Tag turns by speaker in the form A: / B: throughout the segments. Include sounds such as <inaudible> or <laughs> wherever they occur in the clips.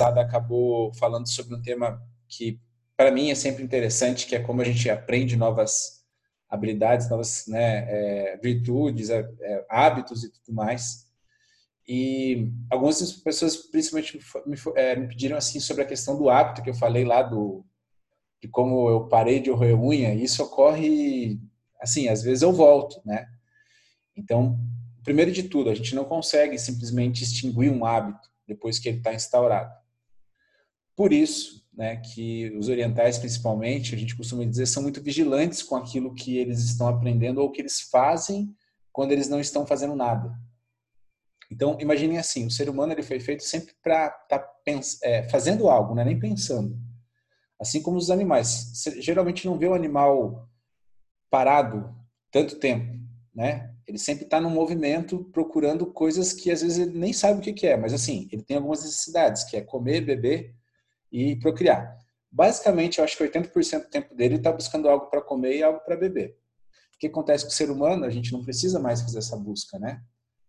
A: acabou falando sobre um tema que para mim é sempre interessante, que é como a gente aprende novas habilidades, novas né, é, virtudes, é, é, hábitos e tudo mais. E algumas pessoas, principalmente, me, é, me, pediram assim sobre a questão do hábito que eu falei lá do de como eu parei de roer unha. E isso ocorre, assim, às vezes eu volto, né? Então, primeiro de tudo, a gente não consegue simplesmente extinguir um hábito depois que ele está instaurado. Por isso, né, que os orientais, principalmente, a gente costuma dizer, são muito vigilantes com aquilo que eles estão aprendendo ou que eles fazem quando eles não estão fazendo nada. Então, imaginem assim, o ser humano ele foi feito sempre para estar tá é, fazendo algo, não é nem pensando. Assim como os animais. Geralmente não vê o animal parado tanto tempo, né? Ele sempre está no movimento, procurando coisas que às vezes ele nem sabe o que, que é, mas assim, ele tem algumas necessidades, que é comer, beber e procriar. Basicamente, eu acho que 80% do tempo dele está buscando algo para comer e algo para beber. O que acontece com o ser humano? A gente não precisa mais fazer essa busca, né?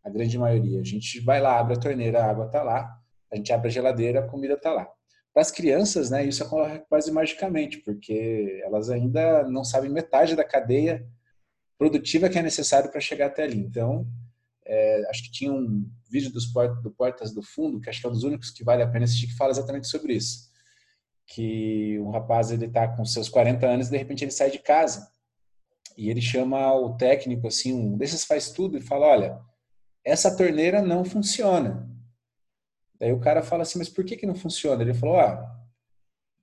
A: A grande maioria. A gente vai lá, abre a torneira, a água está lá. A gente abre a geladeira, a comida está lá. Para as crianças, né, isso ocorre quase magicamente, porque elas ainda não sabem metade da cadeia produtiva que é necessário para chegar até ali. Então, é, acho que tinha um vídeo dos do Portas do Fundo, que acho que é um dos únicos que vale a pena assistir, que fala exatamente sobre isso que um rapaz ele está com seus 40 anos e de repente ele sai de casa e ele chama o técnico assim, um desses faz tudo e fala, olha, essa torneira não funciona. Daí o cara fala assim, mas por que que não funciona? Ele falou, ah,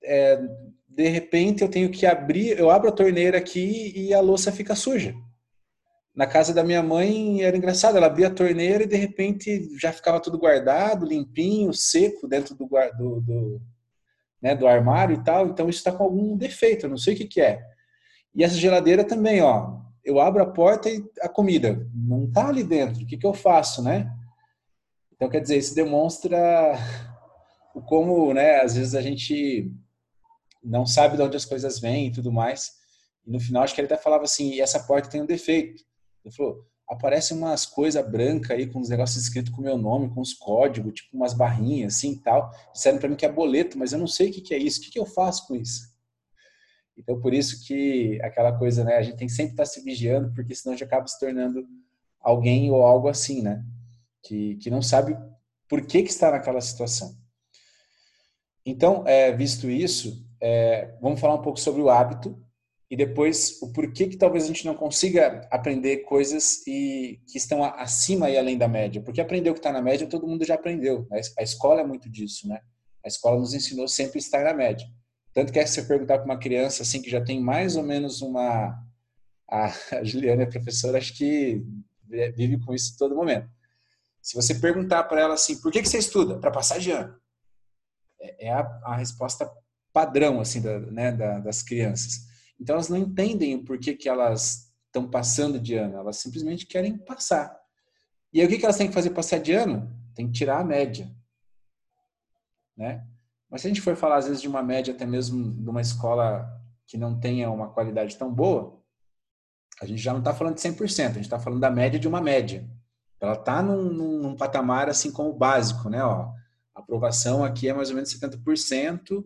A: é, de repente eu tenho que abrir, eu abro a torneira aqui e a louça fica suja. Na casa da minha mãe era engraçado, ela abria a torneira e de repente já ficava tudo guardado, limpinho, seco dentro do, do, do né, do armário e tal, então isso está com algum defeito, eu não sei o que, que é. E essa geladeira também, ó, eu abro a porta e a comida não está ali dentro, o que, que eu faço, né? Então, quer dizer, isso demonstra o como, né, às vezes a gente não sabe de onde as coisas vêm e tudo mais. E no final, acho que ele até falava assim, e essa porta tem um defeito. Ele falou, aparece umas coisas brancas aí com uns negócios escritos com meu nome, com os códigos, tipo umas barrinhas assim e tal. Disseram para mim que é boleto, mas eu não sei o que, que é isso. O que, que eu faço com isso? Então, por isso que aquela coisa, né? A gente tem que sempre estar tá se vigiando, porque senão gente acaba se tornando alguém ou algo assim, né? Que, que não sabe por que, que está naquela situação. Então, é, visto isso, é, vamos falar um pouco sobre o hábito e depois o porquê que talvez a gente não consiga aprender coisas e que estão acima e além da média. Porque aprender o que está na média todo mundo já aprendeu. Né? A escola é muito disso, né? A escola nos ensinou sempre a estar na média. Tanto que é se você perguntar para uma criança assim que já tem mais ou menos uma a Juliana, a professora, acho que vive com isso todo momento. Se você perguntar para ela assim, por que, que você estuda? Para passar de ano. É, é a, a resposta padrão assim da, né, da, das crianças. Então elas não entendem o porquê que elas estão passando de ano, elas simplesmente querem passar. E aí o que elas têm que fazer passar de ano? Tem que tirar a média. Né? Mas se a gente for falar às vezes de uma média até mesmo de uma escola que não tenha uma qualidade tão boa, a gente já não está falando de 100%, a gente está falando da média de uma média. Ela está num, num, num, patamar assim como básico, né? Ó, a aprovação aqui é mais ou menos 70%,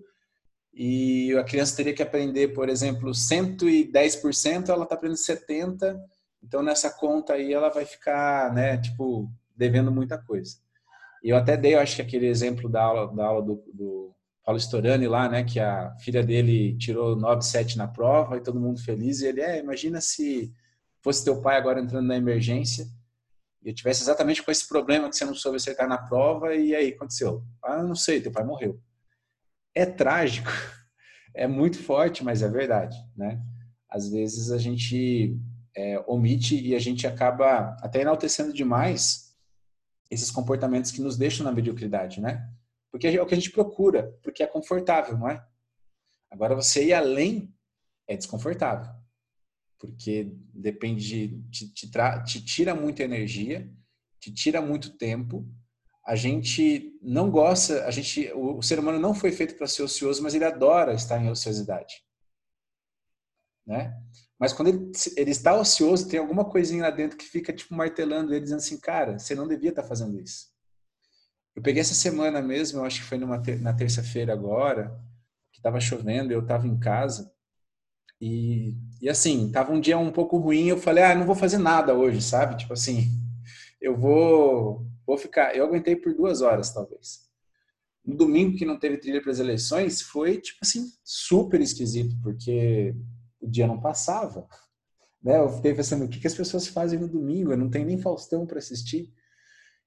A: e a criança teria que aprender, por exemplo, 110%, ela está aprendendo 70%, então nessa conta aí ela vai ficar, né, tipo, devendo muita coisa. E eu até dei, eu acho que aquele exemplo da aula, da aula do, do Paulo Storani lá, né, que a filha dele tirou 9,7 na prova e todo mundo feliz, e ele, é, imagina se fosse teu pai agora entrando na emergência e eu tivesse exatamente com esse problema que você não soube acertar na prova e aí aconteceu? Ah, não sei, teu pai morreu é trágico, <laughs> é muito forte, mas é verdade, né? Às vezes a gente é, omite e a gente acaba até enaltecendo demais esses comportamentos que nos deixam na mediocridade, né? Porque é o que a gente procura, porque é confortável, não é? Agora você ir além é desconfortável, porque depende de, te, te, te tira muita energia, te tira muito tempo a gente não gosta, a gente, o, o ser humano não foi feito para ser ocioso, mas ele adora estar em ociosidade, né? Mas quando ele, ele está ocioso, tem alguma coisinha lá dentro que fica tipo martelando ele, dizendo assim, cara, você não devia estar fazendo isso. Eu peguei essa semana mesmo, eu acho que foi numa ter na terça-feira agora, que estava chovendo, eu estava em casa. E, e assim, tava um dia um pouco ruim, eu falei, ah, não vou fazer nada hoje, sabe? Tipo assim, eu vou, vou ficar. Eu aguentei por duas horas, talvez. No domingo, que não teve trilha para as eleições, foi, tipo assim, super esquisito, porque o dia não passava. Né? Eu fiquei pensando, o que, que as pessoas fazem no domingo? Eu não tenho nem Faustão para assistir.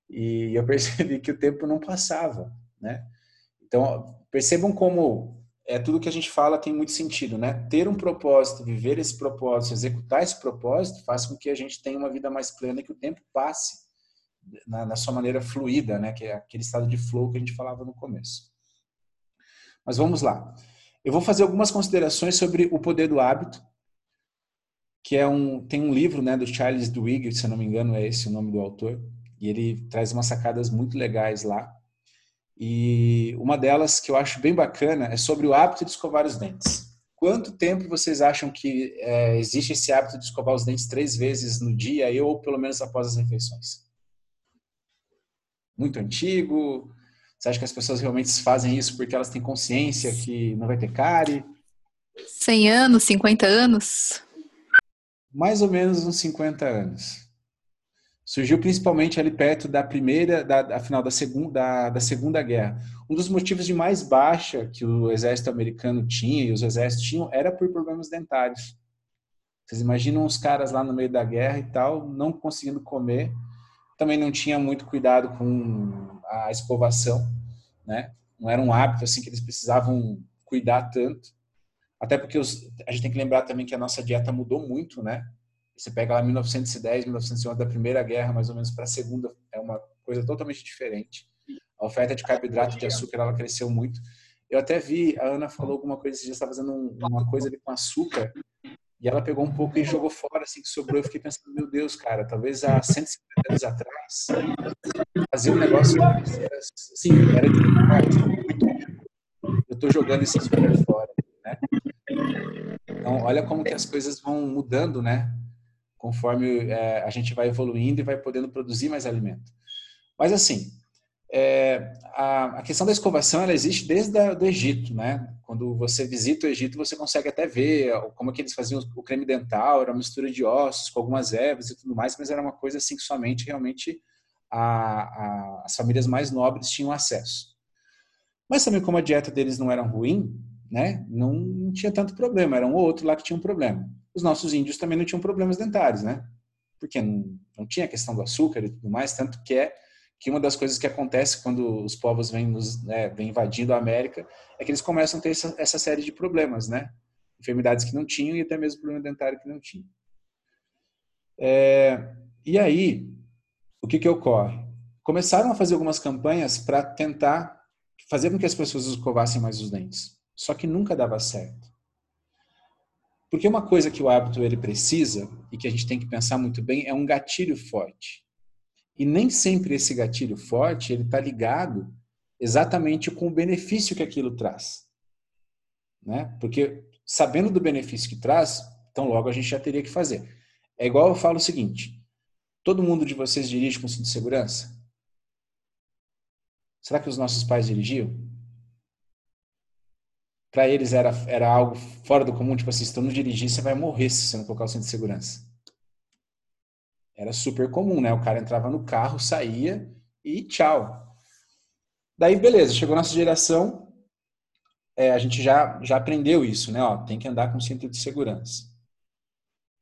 A: E eu percebi que o tempo não passava, né? Então, percebam como é tudo que a gente fala tem muito sentido, né? Ter um propósito, viver esse propósito, executar esse propósito, faz com que a gente tenha uma vida mais plena e que o tempo passe na, na, sua maneira fluida, né? Que é aquele estado de flow que a gente falava no começo. Mas vamos lá. Eu vou fazer algumas considerações sobre o poder do hábito, que é um tem um livro, né, do Charles Duhigg, se eu não me engano é esse o nome do autor, e ele traz umas sacadas muito legais lá. E uma delas que eu acho bem bacana é sobre o hábito de escovar os dentes. Quanto tempo vocês acham que é, existe esse hábito de escovar os dentes três vezes no dia, ou pelo menos após as refeições? Muito antigo? Você acha que as pessoas realmente fazem isso porque elas têm consciência que não vai ter cárie?
B: 100 anos, 50 anos?
A: Mais ou menos uns 50 anos surgiu principalmente ali perto da primeira, da, da final da segunda, da, da, segunda guerra. Um dos motivos de mais baixa que o exército americano tinha e os exércitos tinham era por problemas dentários. Vocês imaginam os caras lá no meio da guerra e tal, não conseguindo comer, também não tinha muito cuidado com a escovação, né? Não era um hábito assim que eles precisavam cuidar tanto. Até porque os, a gente tem que lembrar também que a nossa dieta mudou muito, né? Você pega lá 1910, 1911, da Primeira Guerra, mais ou menos, para a Segunda, é uma coisa totalmente diferente. A oferta de carboidrato de açúcar, ela cresceu muito. Eu até vi, a Ana falou alguma coisa, esses dias estava fazendo uma coisa ali com açúcar, e ela pegou um pouco e jogou fora, assim, que sobrou. Eu fiquei pensando, meu Deus, cara, talvez há 150 anos atrás, fazer um negócio assim, era muito Eu estou jogando esse açúcar fora, né? Então, olha como que as coisas vão mudando, né? conforme é, a gente vai evoluindo e vai podendo produzir mais alimento. Mas assim, é, a, a, questão da escovação ela existe desde o Egito, né? Quando você visita o Egito, você consegue até ver como é que eles faziam o creme dental, era uma mistura de ossos com algumas ervas e tudo mais, mas era uma coisa assim que somente realmente a, a, as famílias mais nobres tinham acesso. Mas também como a dieta deles não era ruim, né? Não, tinha tanto problema, era um ou outro lá que tinha um problema os nossos índios também não tinham problemas dentários, né? Porque não, não tinha questão do açúcar e tudo mais, tanto que é que uma das coisas que acontece quando os povos vêm, nos, né, vêm invadindo a América é que eles começam a ter essa, essa série de problemas, né? Enfermidades que não tinham e até mesmo problema dentário que não tinham. É, e aí, o que que ocorre? Começaram a fazer algumas campanhas para tentar fazer com que as pessoas escovassem mais os dentes. Só que nunca dava certo. Porque uma coisa que o hábito ele precisa e que a gente tem que pensar muito bem é um gatilho forte. E nem sempre esse gatilho forte ele está ligado exatamente com o benefício que aquilo traz, né? Porque sabendo do benefício que traz, então logo a gente já teria que fazer. É igual eu falo o seguinte: todo mundo de vocês dirige com cinto de segurança? Será que os nossos pais dirigiam? para eles era, era algo fora do comum, tipo assim, se tu não dirigir, você vai morrer se você não colocar o cinto de segurança. Era super comum, né? O cara entrava no carro, saía e tchau. Daí, beleza, chegou nossa geração, é, a gente já, já aprendeu isso, né? Ó, tem que andar com cinto de segurança.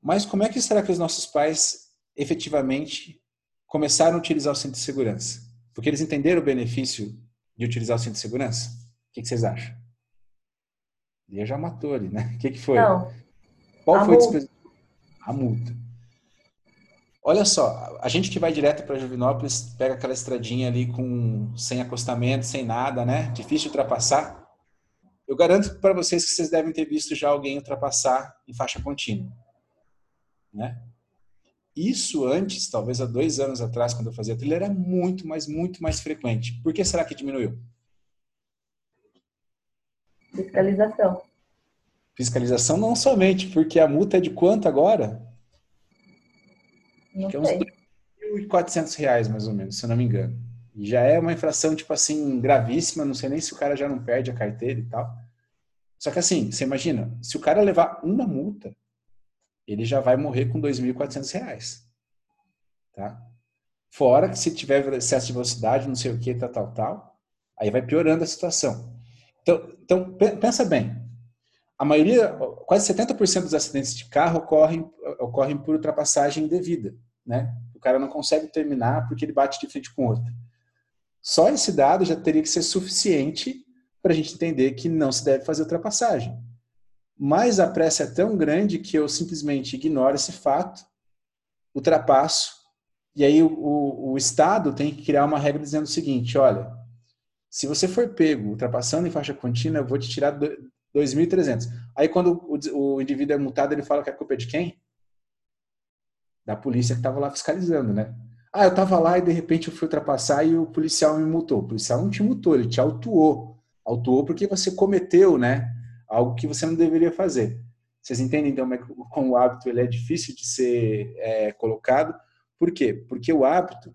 A: Mas como é que será que os nossos pais efetivamente começaram a utilizar o cinto de segurança? Porque eles entenderam o benefício de utilizar o cinto de segurança? O que, que vocês acham? Ele já matou ali, né? O que, que foi? Não. Qual a foi multa. a multa? Olha só, a gente que vai direto para Jovinópolis pega aquela estradinha ali com sem acostamento, sem nada, né? Difícil de ultrapassar. Eu garanto para vocês que vocês devem ter visto já alguém ultrapassar em faixa contínua, né? Isso antes, talvez há dois anos atrás, quando eu fazia trilha, era muito, mas muito mais frequente. Por que será que diminuiu?
C: Fiscalização.
A: Fiscalização não somente, porque a multa é de quanto agora?
C: Não que é uns
A: R$ 2.400, mais ou menos, se eu não me engano. Já é uma infração, tipo assim, gravíssima, não sei nem se o cara já não perde a carteira e tal. Só que assim, você imagina, se o cara levar uma multa, ele já vai morrer com R$ 2.400. Tá? Fora que se tiver excesso de velocidade, não sei o que, tal, tal, tal, aí vai piorando a situação. Então, então pensa bem, a maioria, quase 70% dos acidentes de carro ocorrem, ocorrem por ultrapassagem indevida, né? O cara não consegue terminar porque ele bate de frente com outro. Só esse dado já teria que ser suficiente para a gente entender que não se deve fazer ultrapassagem. Mas a pressa é tão grande que eu simplesmente ignoro esse fato, ultrapasso, e aí o, o, o Estado tem que criar uma regra dizendo o seguinte: olha, se você for pego ultrapassando em faixa contínua, eu vou te tirar 2.300. Aí quando o, o indivíduo é multado, ele fala que a culpa é de quem? Da polícia que estava lá fiscalizando, né? Ah, eu estava lá e de repente eu fui ultrapassar e o policial me multou. O policial não te multou, ele te autuou. Autuou porque você cometeu, né? Algo que você não deveria fazer. Vocês entendem então como o hábito ele é difícil de ser é, colocado? Por quê? Porque o hábito,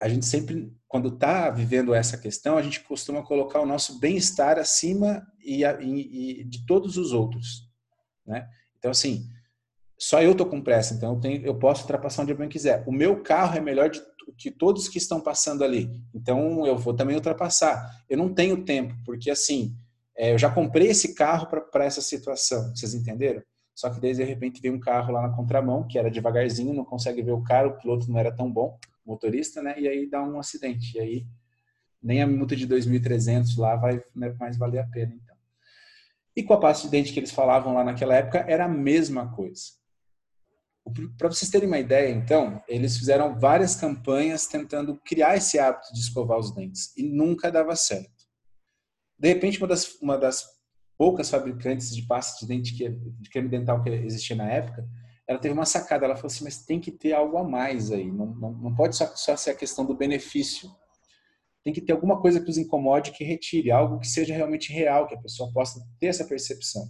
A: a gente sempre quando está vivendo essa questão, a gente costuma colocar o nosso bem-estar acima e, e, e, de todos os outros, né? Então, assim, só eu tô com pressa, então eu, tenho, eu posso ultrapassar onde eu bem quiser. O meu carro é melhor de, que todos que estão passando ali, então eu vou também ultrapassar. Eu não tenho tempo, porque assim, é, eu já comprei esse carro para essa situação, vocês entenderam? Só que daí, de repente, vem um carro lá na contramão, que era devagarzinho, não consegue ver o cara, o piloto não era tão bom motorista, né? E aí dá um acidente. E aí nem a multa de 2.300 lá vai né, mais valer a pena, então. E com a pasta de dente que eles falavam lá naquela época, era a mesma coisa. Para vocês terem uma ideia, então, eles fizeram várias campanhas tentando criar esse hábito de escovar os dentes e nunca dava certo. De repente, uma das, uma das poucas fabricantes de pasta de dente que, de creme dental que existia na época ela teve uma sacada. Ela falou assim: mas tem que ter algo a mais aí. Não, não, não pode só, só ser a questão do benefício. Tem que ter alguma coisa que os incomode, que retire, algo que seja realmente real, que a pessoa possa ter essa percepção.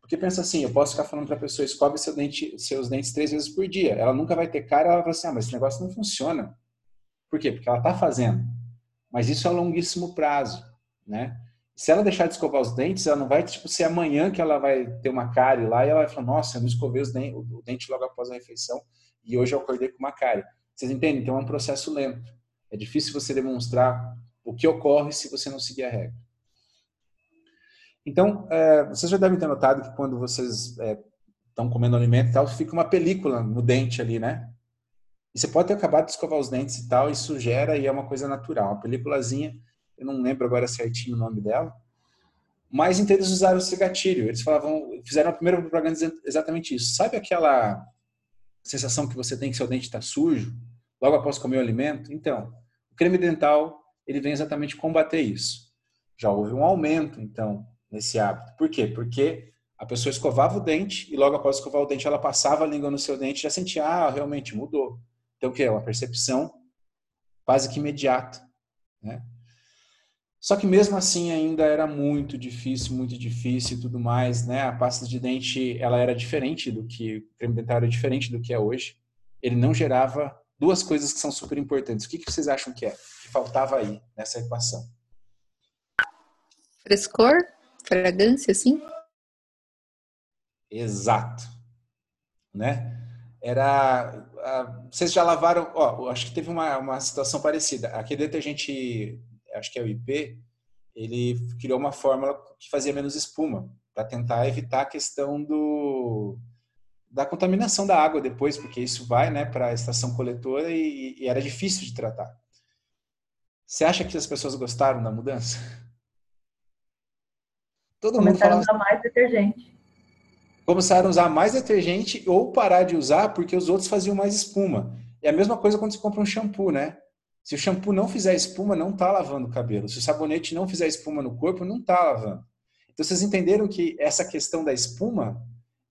A: Porque pensa assim: eu posso ficar falando para a pessoa, escove seu dente, seus dentes três vezes por dia. Ela nunca vai ter cara, ela vai falar assim: ah, mas esse negócio não funciona. Por quê? Porque ela está fazendo. Mas isso é a longuíssimo prazo, né? Se ela deixar de escovar os dentes, ela não vai, tipo, ser amanhã que ela vai ter uma cárie lá e ela vai falar, nossa, eu não escovei os dentes, o dente logo após a refeição e hoje eu acordei com uma cárie. Vocês entendem? Então é um processo lento. É difícil você demonstrar o que ocorre se você não seguir a regra. Então, é, vocês já devem ter notado que quando vocês é, estão comendo alimento e tal, fica uma película no dente ali, né? E você pode ter acabado de escovar os dentes e tal, isso gera e é uma coisa natural. Uma películazinha eu não lembro agora certinho o nome dela, mas então eles usaram esse gatilho. Eles falavam, fizeram a primeira propaganda exatamente isso. Sabe aquela sensação que você tem que seu dente está sujo logo após comer o alimento? Então, o creme dental ele vem exatamente combater isso. Já houve um aumento, então, nesse hábito. Por quê? Porque a pessoa escovava o dente e logo após escovar o dente ela passava a língua no seu dente e já sentia, ah, realmente mudou. Então, o que é? Uma percepção quase que imediata. Né? Só que mesmo assim ainda era muito difícil, muito difícil e tudo mais, né? A pasta de dente, ela era diferente do que o creme dentário é diferente do que é hoje. Ele não gerava duas coisas que são super importantes. O que, que vocês acham que é? Que faltava aí nessa equação?
B: Frescor, fragrância, sim.
A: Exato, né? Era, vocês já lavaram? Ó, acho que teve uma, uma situação parecida. Aquele detergente acho que é o IP, ele criou uma fórmula que fazia menos espuma, para tentar evitar a questão do, da contaminação da água depois, porque isso vai né, para a estação coletora e, e, era difícil de tratar. Você acha que as pessoas gostaram da mudança?
C: Todo Começaram mundo falava... a usar mais detergente.
A: Começaram a usar mais detergente ou parar de usar porque os outros faziam mais espuma. É a mesma coisa quando você compra um shampoo, né? Se o shampoo não fizer espuma, não está lavando o cabelo. Se o sabonete não fizer espuma no corpo, não está lavando. Então vocês entenderam que essa questão da espuma,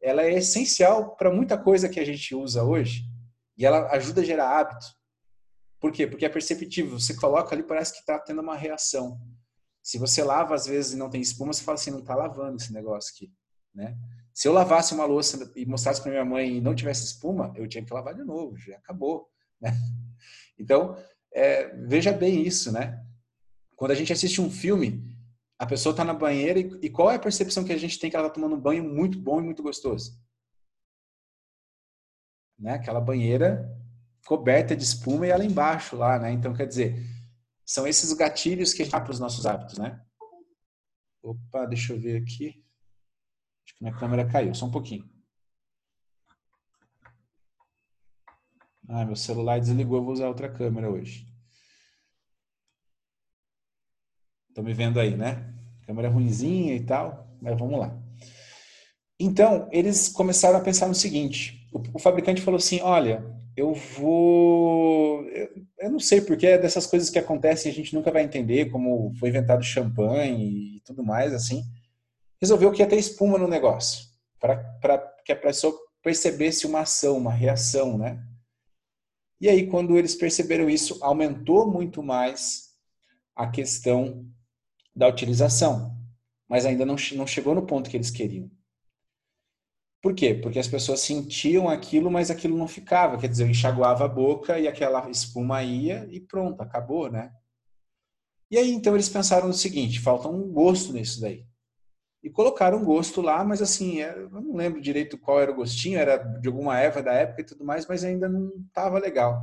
A: ela é essencial para muita coisa que a gente usa hoje e ela ajuda a gerar hábito. Por quê? Porque é perceptível. Você coloca ali, parece que está tendo uma reação. Se você lava às vezes e não tem espuma, você fala assim, não está lavando esse negócio aqui, né? Se eu lavasse uma louça e mostrasse para minha mãe e não tivesse espuma, eu tinha que lavar de novo, já acabou, né? <laughs> Então, é, veja bem isso, né? Quando a gente assiste um filme, a pessoa está na banheira e, e, qual é a percepção que a gente tem que ela está tomando um banho muito bom e muito gostoso? Né? Aquela banheira coberta de espuma e ela embaixo lá, né? Então, quer dizer, são esses gatilhos que a gente dá para os nossos hábitos, né? Opa, deixa eu ver aqui. Acho que minha câmera caiu, só um pouquinho. Ah, meu celular desligou, eu vou usar outra câmera hoje. Estão me vendo aí, né? Câmera ruinzinha e tal, mas vamos lá. Então, eles começaram a pensar no seguinte: o, o fabricante falou assim: olha, eu vou. Eu, eu não sei porque é dessas coisas que acontecem a gente nunca vai entender, como foi inventado champanhe e tudo mais, assim. Resolveu que ia ter espuma no negócio, para que a pessoa percebesse uma ação, uma reação, né? E aí, quando eles perceberam isso, aumentou muito mais a questão da utilização, mas ainda não, não chegou no ponto que eles queriam. Por quê? Porque as pessoas sentiam aquilo, mas aquilo não ficava. Quer dizer, eu enxaguava a boca e aquela espuma ia e pronto, acabou, né? E aí, então, eles pensaram no seguinte: falta um gosto nisso daí. E colocaram um gosto lá, mas assim, é, eu não lembro direito qual era o gostinho, era de alguma erva da época e tudo mais, mas ainda não estava legal.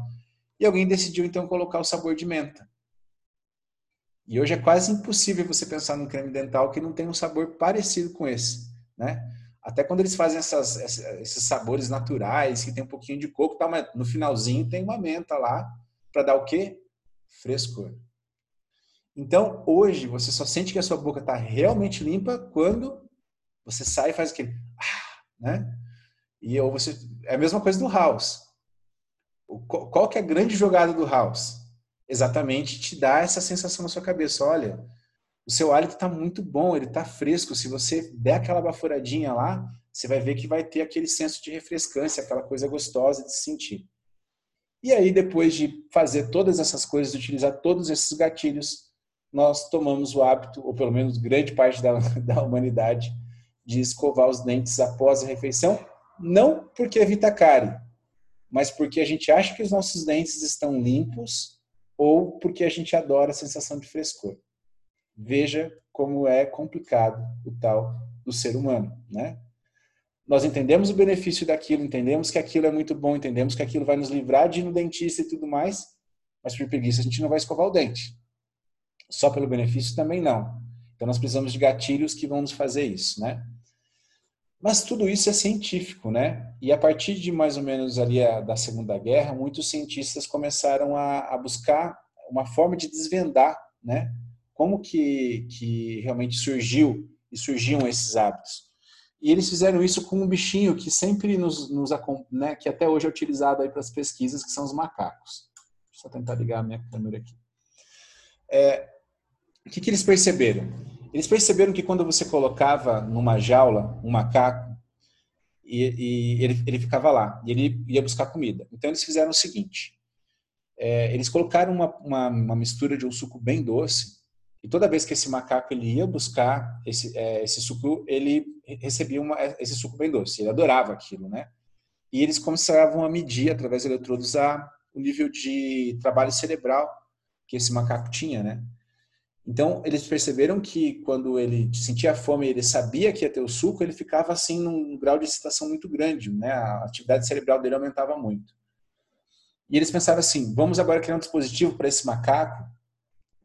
A: E alguém decidiu, então, colocar o sabor de menta. E hoje é quase impossível você pensar num creme dental que não tem um sabor parecido com esse, né? Até quando eles fazem essas, esses sabores naturais, que tem um pouquinho de coco, tá, mas no finalzinho tem uma menta lá para dar o quê? Frescor. Então, hoje, você só sente que a sua boca está realmente limpa quando você sai e faz aquele... Ah, né? E ou você... É a mesma coisa do house. Qual que é a grande jogada do house? exatamente te dá essa sensação na sua cabeça. Olha, o seu hálito está muito bom, ele está fresco. Se você der aquela baforadinha lá, você vai ver que vai ter aquele senso de refrescância, aquela coisa gostosa de se sentir. E aí, depois de fazer todas essas coisas, utilizar todos esses gatilhos, nós tomamos o hábito, ou pelo menos grande parte da, <laughs> da humanidade, de escovar os dentes após a refeição, não porque evita cárie, mas porque a gente acha que os nossos dentes estão limpos ou porque a gente adora a sensação de frescor. Veja como é complicado o tal do ser humano, né? Nós entendemos o benefício daquilo, entendemos que aquilo é muito bom, entendemos que aquilo vai nos livrar de ir no dentista e tudo mais, mas por preguiça a gente não vai escovar o dente. Só pelo benefício também não. Então nós precisamos de gatilhos que vão nos fazer isso, né? Mas tudo isso é científico, né? E a partir de mais ou menos ali a, da Segunda Guerra, muitos cientistas começaram a, a, buscar uma forma de desvendar, né? Como que, que realmente surgiu e surgiam esses hábitos. E eles fizeram isso com um bichinho que sempre nos, nos né, que até hoje é utilizado aí para as pesquisas, que são os macacos. Deixa eu só tentar ligar a minha câmera aqui. É, o que, que eles perceberam? Eles perceberam que quando você colocava numa jaula um macaco, e, e ele, ele, ficava lá, e ele ia buscar comida. Então eles fizeram o seguinte: é, eles colocaram uma, uma, uma, mistura de um suco bem doce, e toda vez que esse macaco ele ia buscar esse, é, esse suco, ele recebia uma, esse suco bem doce. Ele adorava aquilo, né? E eles começavam a medir através de eletrodos a, o nível de trabalho cerebral que esse macaco tinha, né? Então, eles perceberam que quando ele sentia fome e ele sabia que ia ter o suco, ele ficava assim num grau de excitação muito grande, né? A atividade cerebral dele aumentava muito. E eles pensaram assim: vamos agora criar um dispositivo para esse macaco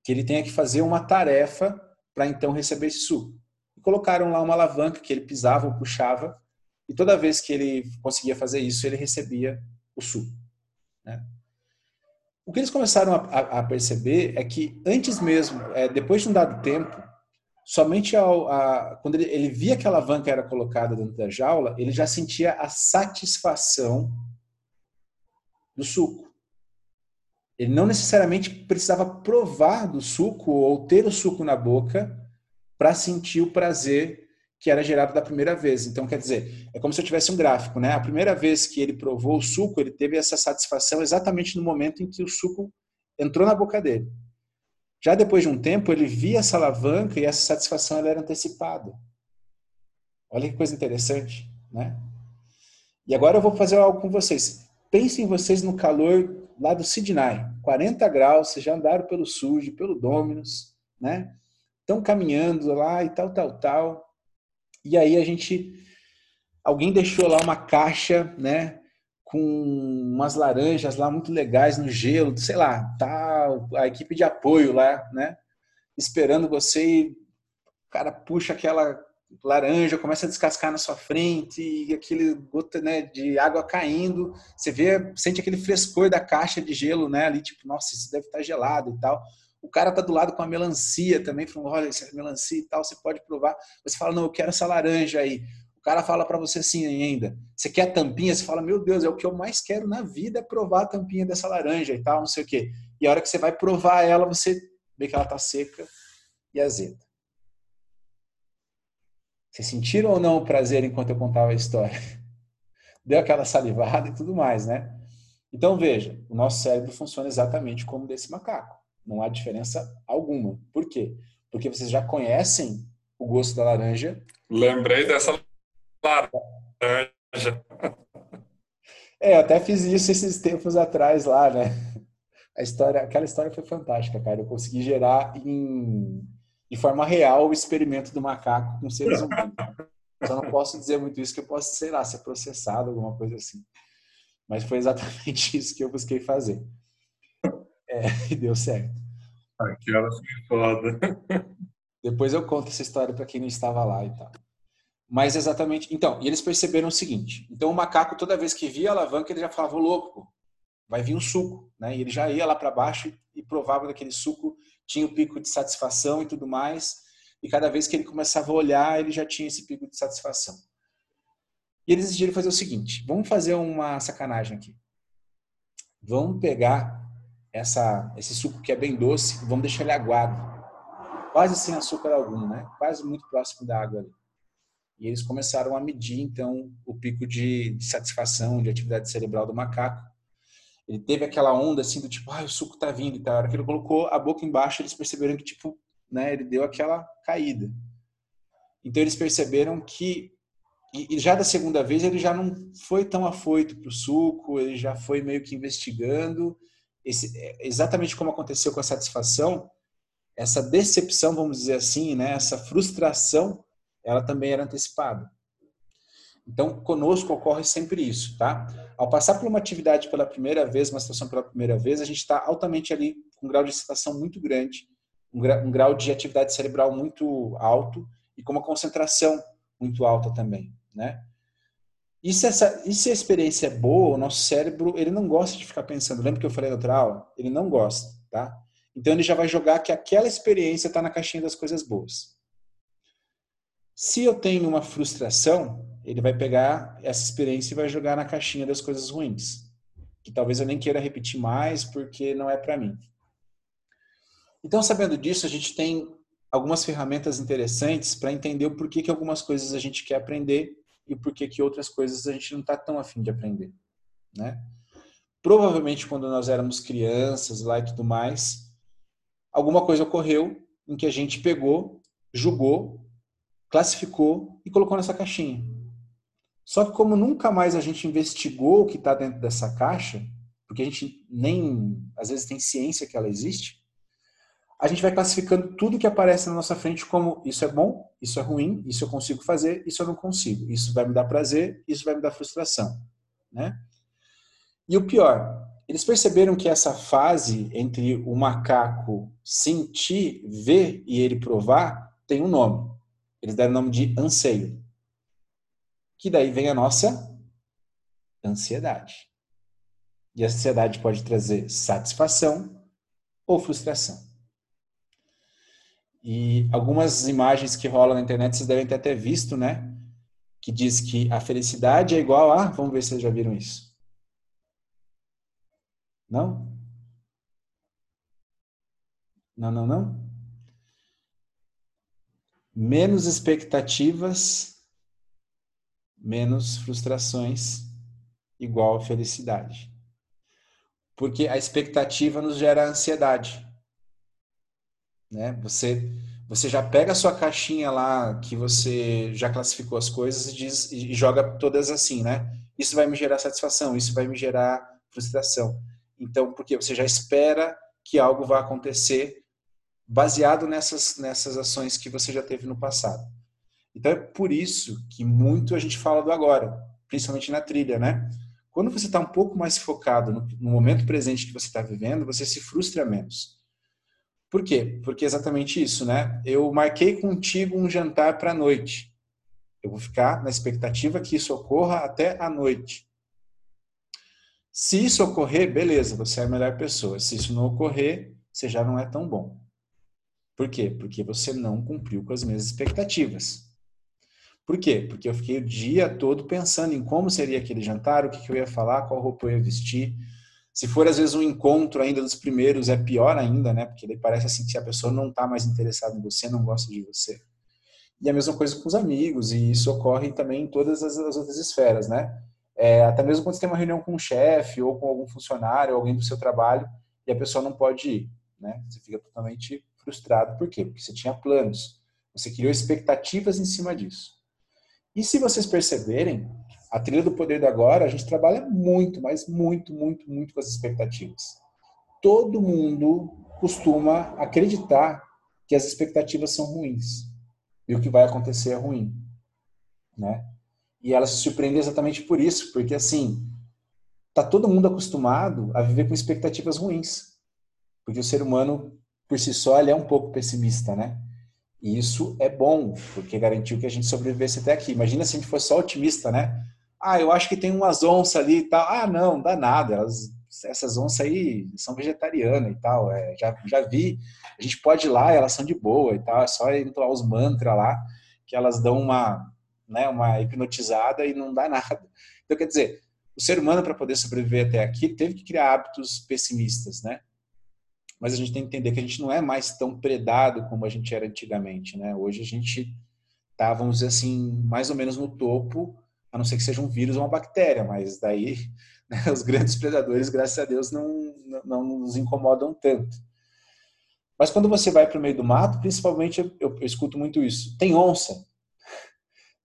A: que ele tenha que fazer uma tarefa para então receber esse suco. E colocaram lá uma alavanca que ele pisava ou puxava, e toda vez que ele conseguia fazer isso, ele recebia o suco. Né? O que eles começaram a, a perceber é que antes mesmo, é, depois de um dado tempo, somente ao, a, quando ele, ele, via que a alavanca era colocada dentro da jaula, ele já sentia a satisfação do suco. Ele não necessariamente precisava provar do suco ou ter o suco na boca para sentir o prazer que era gerado da primeira vez. Então, quer dizer, é como se eu tivesse um gráfico, né? A primeira vez que ele provou o suco, ele teve essa satisfação exatamente no momento em que o suco entrou na boca dele. Já depois de um tempo, ele via essa alavanca e essa satisfação ela era antecipada. Olha que coisa interessante, né? E agora eu vou fazer algo com vocês. Pensem vocês no calor lá do Sidney. 40 graus, vocês já andaram pelo sujo, pelo Dominus, né? Estão caminhando lá e tal, tal, tal. E aí a gente alguém deixou lá uma caixa, né, com umas laranjas lá muito legais no gelo, sei lá, tá a equipe de apoio lá, né, esperando você e o cara puxa aquela laranja, começa a descascar na sua frente e aquele gota né, de água caindo. Você vê, sente aquele frescor da caixa de gelo, né? Ali, tipo, nossa, isso deve estar gelado e tal. O cara tá do lado com a melancia também, falando, olha, isso é melancia e tal, você pode provar. Você fala, não, eu quero essa laranja aí. O cara fala para você assim ainda, você quer a tampinha? Você fala, meu Deus, é o que eu mais quero na vida é provar a tampinha dessa laranja e tal, não sei o quê. E a hora que você vai provar ela, você vê que ela tá seca e azeda. Vocês sentiram ou não o prazer enquanto eu contava a história? <laughs> Deu aquela salivada e tudo mais, né? Então veja, o nosso cérebro funciona exatamente como desse macaco. Não há diferença alguma. Por quê? Porque vocês já conhecem o gosto da laranja.
D: Lembrei dessa laranja.
A: É, eu até fiz isso esses tempos atrás lá, né? A história, aquela história foi fantástica, cara. Eu consegui gerar em de forma real o experimento do macaco com seres <laughs> humanos. Só não posso dizer muito isso, que eu posso, sei lá, ser processado, alguma coisa assim. Mas foi exatamente <laughs> isso que eu busquei fazer. É, <laughs> e deu certo.
D: Aquela foi foda.
A: Depois eu conto essa história para quem não estava lá e tal. Mas exatamente. Então, e eles perceberam o seguinte: então o macaco, toda vez que via a alavanca, ele já falava, louco, vai vir um suco. Né? E ele já ia lá para baixo e provava daquele suco tinha o pico de satisfação e tudo mais. E cada vez que ele começava a olhar, ele já tinha esse pico de satisfação. E eles decidiram fazer o seguinte: vamos fazer uma sacanagem aqui. Vamos pegar essa, esse suco que é bem doce vamos deixar ele aguado, quase sem açúcar algum, né? Quase muito próximo da água ali. E eles começaram a medir então o pico de, de satisfação, de atividade cerebral do macaco ele teve aquela onda assim do tipo, ah, o suco tá vindo e tal. A hora que ele colocou a boca embaixo, eles perceberam que, tipo, né, ele deu aquela caída. Então eles perceberam que, e já da segunda vez, ele já não foi tão afoito pro suco, ele já foi meio que investigando. Esse, é, exatamente como aconteceu com a satisfação, essa decepção, vamos dizer assim, né, essa frustração, ela também era antecipada. Então, conosco ocorre sempre isso, tá? Ao passar por uma atividade pela primeira vez, uma situação pela primeira vez, a gente está altamente ali com um grau de excitação muito grande, um grau, um grau de atividade cerebral muito alto e com uma concentração muito alta também, né? E se, essa, e se a experiência é boa, o nosso cérebro, ele não gosta de ficar pensando. Lembra que eu falei na outra aula? Ele não gosta, tá? Então ele já vai jogar que aquela experiência está na caixinha das coisas boas. Se eu tenho uma frustração, ele vai pegar essa experiência e vai jogar na caixinha das coisas ruins, que talvez eu nem queira repetir mais porque não é para mim. Então, sabendo disso, a gente tem algumas ferramentas interessantes para entender o porquê que algumas coisas a gente quer aprender e porquê que outras coisas a gente não está tão afim de aprender, né? Provavelmente quando nós éramos crianças lá e tudo mais, alguma coisa ocorreu em que a gente pegou, julgou, classificou e colocou nessa caixinha. Só que como nunca mais a gente investigou o que está dentro dessa caixa, porque a gente nem às vezes tem ciência que ela existe, a gente vai classificando tudo que aparece na nossa frente como isso é bom, isso é ruim, isso eu consigo fazer, isso eu não consigo, isso vai me dar prazer, isso vai me dar frustração, né? E o pior, eles perceberam que essa fase entre o macaco sentir, ver e ele provar tem um nome. Eles deram o nome de anseio que daí vem a nossa ansiedade. E a ansiedade pode trazer satisfação ou frustração. E algumas imagens que rolam na internet vocês devem ter até visto, né? Que diz que a felicidade é igual a. Vamos ver se vocês já viram isso. Não? Não, não, não? Menos expectativas menos frustrações igual a felicidade. Porque a expectativa nos gera ansiedade. Né? Você você já pega a sua caixinha lá que você já classificou as coisas e, diz, e joga todas assim, né? Isso vai me gerar satisfação, isso vai me gerar frustração. Então, porque você já espera que algo vai acontecer baseado nessas, nessas ações que você já teve no passado. Então, é por isso que muito a gente fala do agora, principalmente na trilha, né? Quando você está um pouco mais focado no, no momento presente que você está vivendo, você se frustra menos. Por quê? Porque é exatamente isso, né? Eu marquei contigo um jantar para a noite. Eu vou ficar na expectativa que isso ocorra até a noite. Se isso ocorrer, beleza, você é a melhor pessoa. Se isso não ocorrer, você já não é tão bom. Por quê? Porque você não cumpriu com as minhas expectativas. Por quê? Porque eu fiquei o dia todo pensando em como seria aquele jantar, o que, eu ia falar, qual roupa eu ia vestir. Se for, às vezes, um encontro ainda dos primeiros, é pior ainda, né? Porque daí parece assim que a pessoa não está mais interessada em você, não gosta de você. E a mesma coisa com os amigos, e isso ocorre também em todas as, as outras esferas, né? É, até mesmo quando você tem uma reunião com um chefe ou com algum funcionário, alguém do seu trabalho, e a pessoa não pode ir, né? Você fica totalmente frustrado. Por quê? Porque você tinha planos. Você criou expectativas em cima disso. E se vocês perceberem, a trilha do poder do agora, a gente trabalha muito, mas muito, muito, muito com as expectativas. Todo mundo costuma acreditar que as expectativas são ruins e o que vai acontecer é ruim, né? E ela se surpreende exatamente por isso, porque assim, tá todo mundo acostumado a viver com expectativas ruins. Porque o ser humano por si só ele é um pouco pessimista, né? E isso é bom, porque garantiu que a gente sobrevivesse até aqui. Imagina se a gente fosse só otimista, né? Ah, eu acho que tem umas onças ali e tal. Ah, não, dá nada. Elas, essas onças aí são vegetarianas e tal. É, já, já vi. A gente pode ir lá, elas são de boa e tal. É só entoar os mantras lá, que elas dão uma, né, uma hipnotizada e não dá <laughs> nada. Então, quer dizer, o ser humano, para poder sobreviver até aqui, teve que criar hábitos pessimistas, né? mas a gente tem que entender que a gente não é mais tão predado como a gente era antigamente, né? Hoje a gente tá, vamos dizer assim, mais ou menos no topo, a não ser que seja um vírus ou uma bactéria, mas daí <laughs> né, os grandes predadores, graças a Deus, não, não, nos incomodam tanto. Mas quando você vai para o meio do mato, principalmente eu, eu, eu escuto muito isso. Tem onça.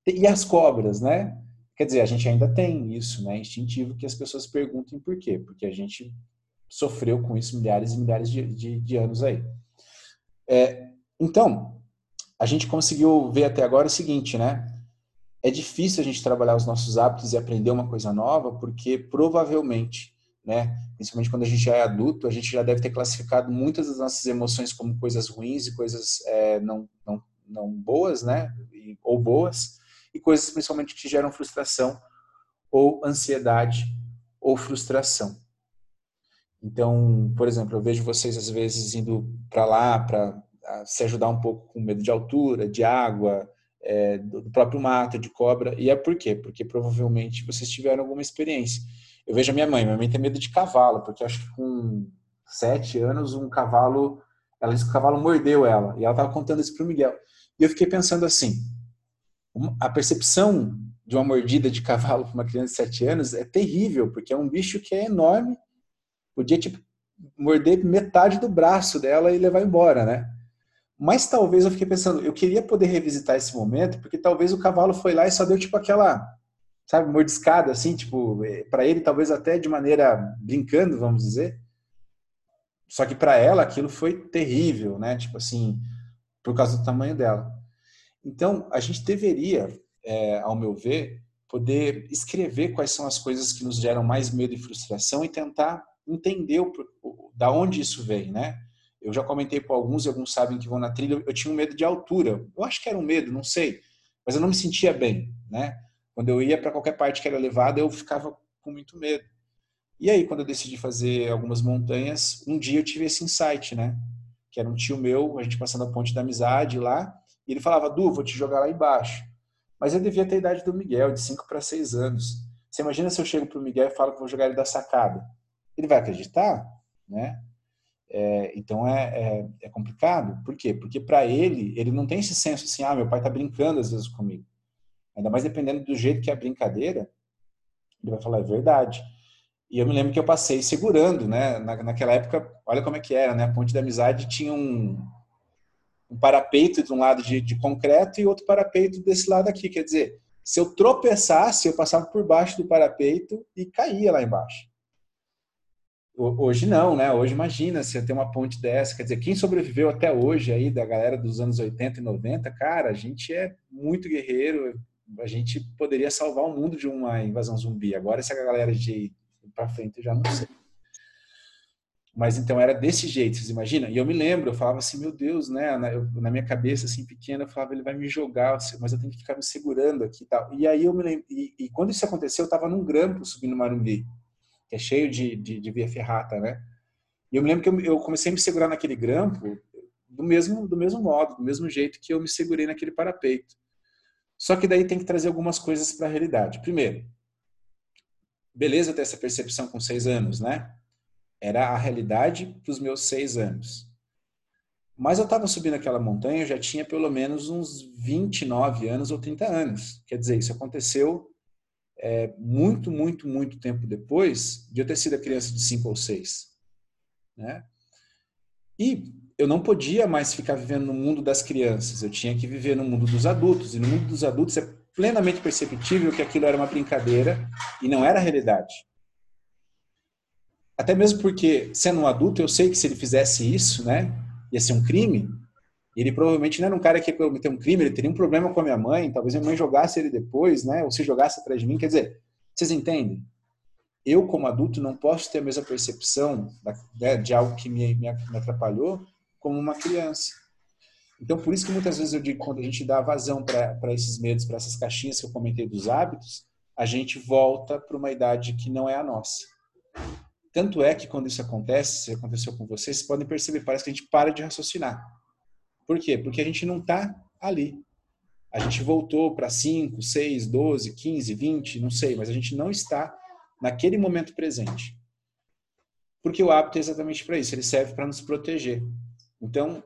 A: E as cobras, né? Quer dizer, a gente ainda tem isso, né? Instintivo que as pessoas perguntem por quê. Porque a gente sofreu com isso milhares e milhares de, de, de anos aí. É, então, a gente conseguiu ver até agora o seguinte, né? É difícil a gente trabalhar os nossos hábitos e aprender uma coisa nova, porque provavelmente, né, principalmente quando a gente já é adulto, a gente já deve ter classificado muitas das nossas emoções como coisas ruins e coisas é, não, não, não boas, né, e, ou boas, e coisas principalmente que geram frustração ou ansiedade ou frustração. Então, por exemplo, eu vejo vocês às vezes indo para lá para se ajudar um pouco com medo de altura, de água, é, do próprio mato, de cobra. E é por quê? Porque provavelmente vocês tiveram alguma experiência. Eu vejo a minha mãe, minha mãe tem medo de cavalo, porque acho que com sete anos um cavalo, ela disse que o cavalo mordeu ela. E ela estava contando isso para o Miguel. E eu fiquei pensando assim, a percepção de uma mordida de cavalo para uma criança de sete anos é terrível, porque é um bicho que é enorme podia tipo morder metade do braço dela e levar embora, né? Mas talvez eu fiquei pensando, eu queria poder revisitar esse momento, porque talvez o cavalo foi lá e só deu tipo aquela, sabe, mordiscada assim, tipo, eh, para ele talvez até de maneira brincando, vamos dizer. Só que para ela aquilo foi terrível, né? Tipo assim, por causa do tamanho dela. Então, a gente deveria, é, ao meu ver, poder escrever quais são as coisas que nos geram mais medo e frustração e tentar entender o, da onde isso vem, né? Eu já comentei com alguns e alguns sabem que vão na trilha. Eu tinha um medo de altura. Eu acho que era um medo, não sei, mas eu não me sentia bem, né? Quando eu ia para qualquer parte que era levada, eu ficava com muito medo. E aí, quando eu decidi fazer algumas montanhas, um dia eu tive esse insight, né? Que era um tio meu, a gente passando a ponte da amizade lá, e ele falava: "Du, vou te jogar lá embaixo". Mas eu devia ter a idade do Miguel, de 5 para 6 anos. Você imagina se eu chego pro Miguel e falo que vou jogar ele da sacada? ele vai acreditar, né? É, então é, é, é, complicado. Por quê? Porque para ele, ele não tem esse senso assim, ah, meu pai está brincando às vezes comigo. Ainda mais dependendo do jeito que é a brincadeira, ele vai falar, é verdade. E eu me lembro que eu passei segurando, né? Na, naquela época, olha como é que era, né? A ponte da amizade tinha um, um parapeito de um lado de, de concreto e outro parapeito desse lado aqui. Quer dizer, se eu tropeçasse, eu passava por baixo do parapeito e caía lá embaixo. Hoje não, né? Hoje imagina se ter uma ponte dessa. Quer dizer, quem sobreviveu até hoje aí da galera dos anos 80 e 90, cara, a gente é muito guerreiro. A gente poderia salvar o mundo de uma invasão zumbi. Agora, essa galera de para frente, eu já não sei. Mas então era desse jeito, vocês imaginam? E eu me lembro, eu falava assim, meu Deus, né? Na, eu, na minha cabeça, assim, pequena, eu falava, ele vai me jogar, mas eu tenho que ficar me segurando aqui e tal. E aí eu me lembro, e, e quando isso aconteceu, eu estava num grampo subindo Marumbi que é cheio de, de, de via ferrata, né? E eu me lembro que eu, eu, comecei a me segurar naquele grampo do mesmo, do mesmo modo, do mesmo jeito que eu me segurei naquele parapeito. Só que daí tem que trazer algumas coisas para a realidade. Primeiro, beleza ter essa percepção com seis anos, né? Era a realidade para os meus seis anos. Mas eu estava subindo aquela montanha, eu já tinha pelo menos uns 29 anos ou 30 anos. Quer dizer, isso aconteceu é, muito, muito, muito tempo depois de eu ter sido criança de 5 ou 6. Né? E eu não podia mais ficar vivendo no mundo das crianças, eu tinha que viver no mundo dos adultos. E no mundo dos adultos é plenamente perceptível que aquilo era uma brincadeira e não era a realidade. Até mesmo porque, sendo um adulto, eu sei que se ele fizesse isso, né, ia ser um crime, ele provavelmente não era um cara que ia cometer um crime, ele teria um problema com a minha mãe, talvez minha mãe jogasse ele depois, né? Ou se jogasse atrás de mim. Quer dizer, vocês entendem? Eu, como adulto, não posso ter a mesma percepção né, de algo que me, me atrapalhou como uma criança. Então, por isso que muitas vezes eu digo, quando a gente dá vazão para esses medos, para essas caixinhas que eu comentei dos hábitos, a gente volta para uma idade que não é a nossa. Tanto é que quando isso acontece, se aconteceu com vocês, vocês podem perceber, parece que a gente para de raciocinar. Por quê? Porque a gente não está ali. A gente voltou para 5, 6, 12, 15, 20, não sei, mas a gente não está naquele momento presente. Porque o hábito é exatamente para isso, ele serve para nos proteger. Então,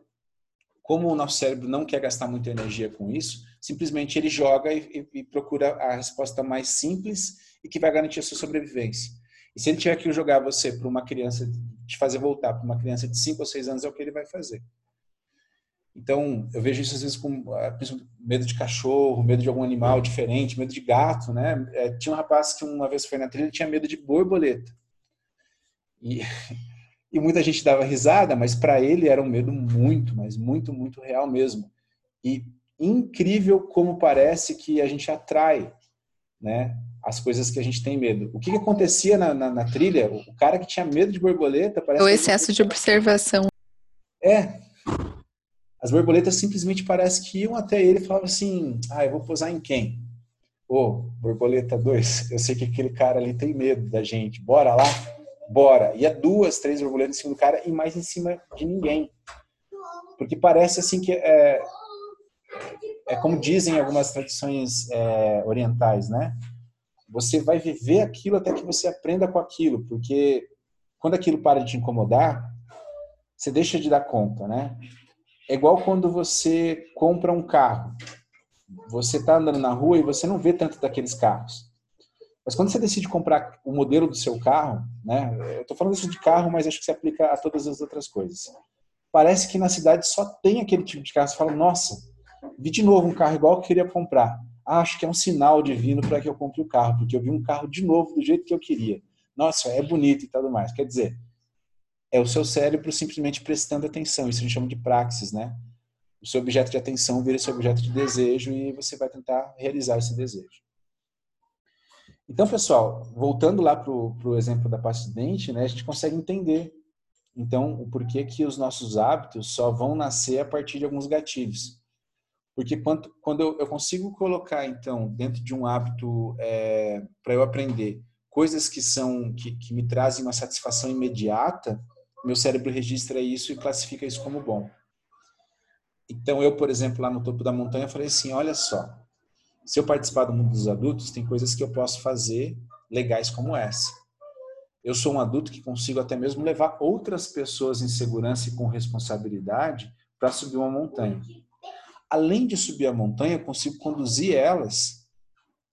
A: como o nosso cérebro não quer gastar muita energia com isso, simplesmente ele joga e, e, e procura a resposta mais simples e que vai garantir a sua sobrevivência. E se ele tiver que jogar você para uma criança, te fazer voltar para uma criança de 5 ou 6 anos, é o que ele vai fazer. Então, eu vejo isso às vezes com ah, medo de cachorro, medo de algum animal diferente, medo de gato, né? É, tinha um rapaz que uma vez foi na trilha e tinha medo de borboleta. E, <laughs> e muita gente dava risada, mas para ele era um medo muito, mas muito, muito real mesmo. E incrível como parece que a gente atrai, né? As coisas que a gente tem medo. O que, que acontecia na, na, na, trilha? O cara que tinha medo de borboleta parece.
B: O excesso de observação.
A: É, as borboletas simplesmente parece que iam até ele e falavam assim: ah, eu vou posar em quem? Ô, oh, borboleta 2, eu sei que aquele cara ali tem medo da gente, bora lá? Bora. E é duas, três borboletas em cima do cara e mais em cima de ninguém. Porque parece assim que é, é como dizem algumas tradições é, orientais, né? Você vai viver aquilo até que você aprenda com aquilo, porque quando aquilo para de te incomodar, você deixa de dar conta, né? É igual quando você compra um carro. Você está andando na rua e você não vê tanto daqueles carros. Mas quando você decide comprar o modelo do seu carro, né? Eu estou falando isso de carro, mas acho que se aplica a todas as outras coisas. Parece que na cidade só tem aquele tipo de carro. Você fala, nossa, vi de novo um carro igual que eu queria comprar. Ah, acho que é um sinal divino para que eu compre o carro, porque eu vi um carro de novo do jeito que eu queria. Nossa, é bonito e tudo mais. Quer dizer, é o seu cérebro simplesmente prestando atenção. Isso a gente chama de praxis, né? O seu objeto de atenção vira seu objeto de desejo e você vai tentar realizar esse desejo. Então, pessoal, voltando lá para o exemplo da pasta de dente, né, a gente consegue entender, então, o porquê que os nossos hábitos só vão nascer a partir de alguns gatilhos. Porque quando, quando eu, eu consigo colocar, então, dentro de um hábito é, para eu aprender coisas que são que, que me trazem uma satisfação imediata, meu cérebro registra isso e classifica isso como bom. Então, eu, por exemplo, lá no topo da montanha, falei assim: olha só, se eu participar do mundo dos adultos, tem coisas que eu posso fazer legais como essa. Eu sou um adulto que consigo até mesmo levar outras pessoas em segurança e com responsabilidade para subir uma montanha. Além de subir a montanha, eu consigo conduzir elas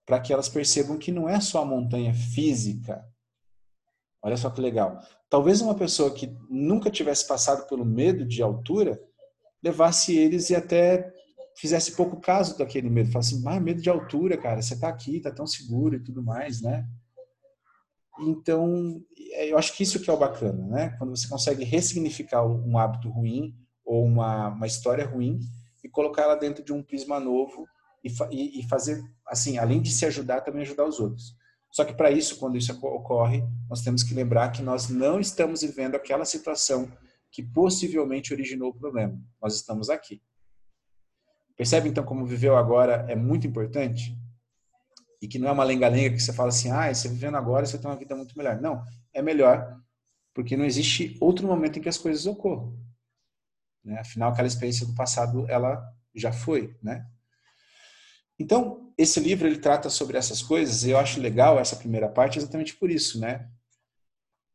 A: para que elas percebam que não é só a montanha física. Olha só que legal. Talvez uma pessoa que nunca tivesse passado pelo medo de altura levasse eles e até fizesse pouco caso daquele medo. Falasse assim, medo de altura, cara, você tá aqui, tá tão seguro e tudo mais, né? Então, é, eu acho que isso que é o bacana, né? Quando você consegue ressignificar um hábito ruim ou uma, uma história ruim e colocar ela dentro de um prisma novo e, e, e fazer, assim, além de se ajudar, também ajudar os outros. Só que para isso, quando isso ocorre, nós temos que lembrar que nós não estamos vivendo aquela situação que possivelmente originou o problema. Nós estamos aqui. Percebe então como viver agora é muito importante? E que não é uma lenga-lenga que você fala assim, ah, você vivendo agora, você tem uma vida muito melhor. Não, é melhor porque não existe outro momento em que as coisas ocorram. Né? Afinal, aquela experiência do passado, ela já foi, né? Então, esse livro ele trata sobre essas coisas e eu acho legal essa primeira parte exatamente por isso, né?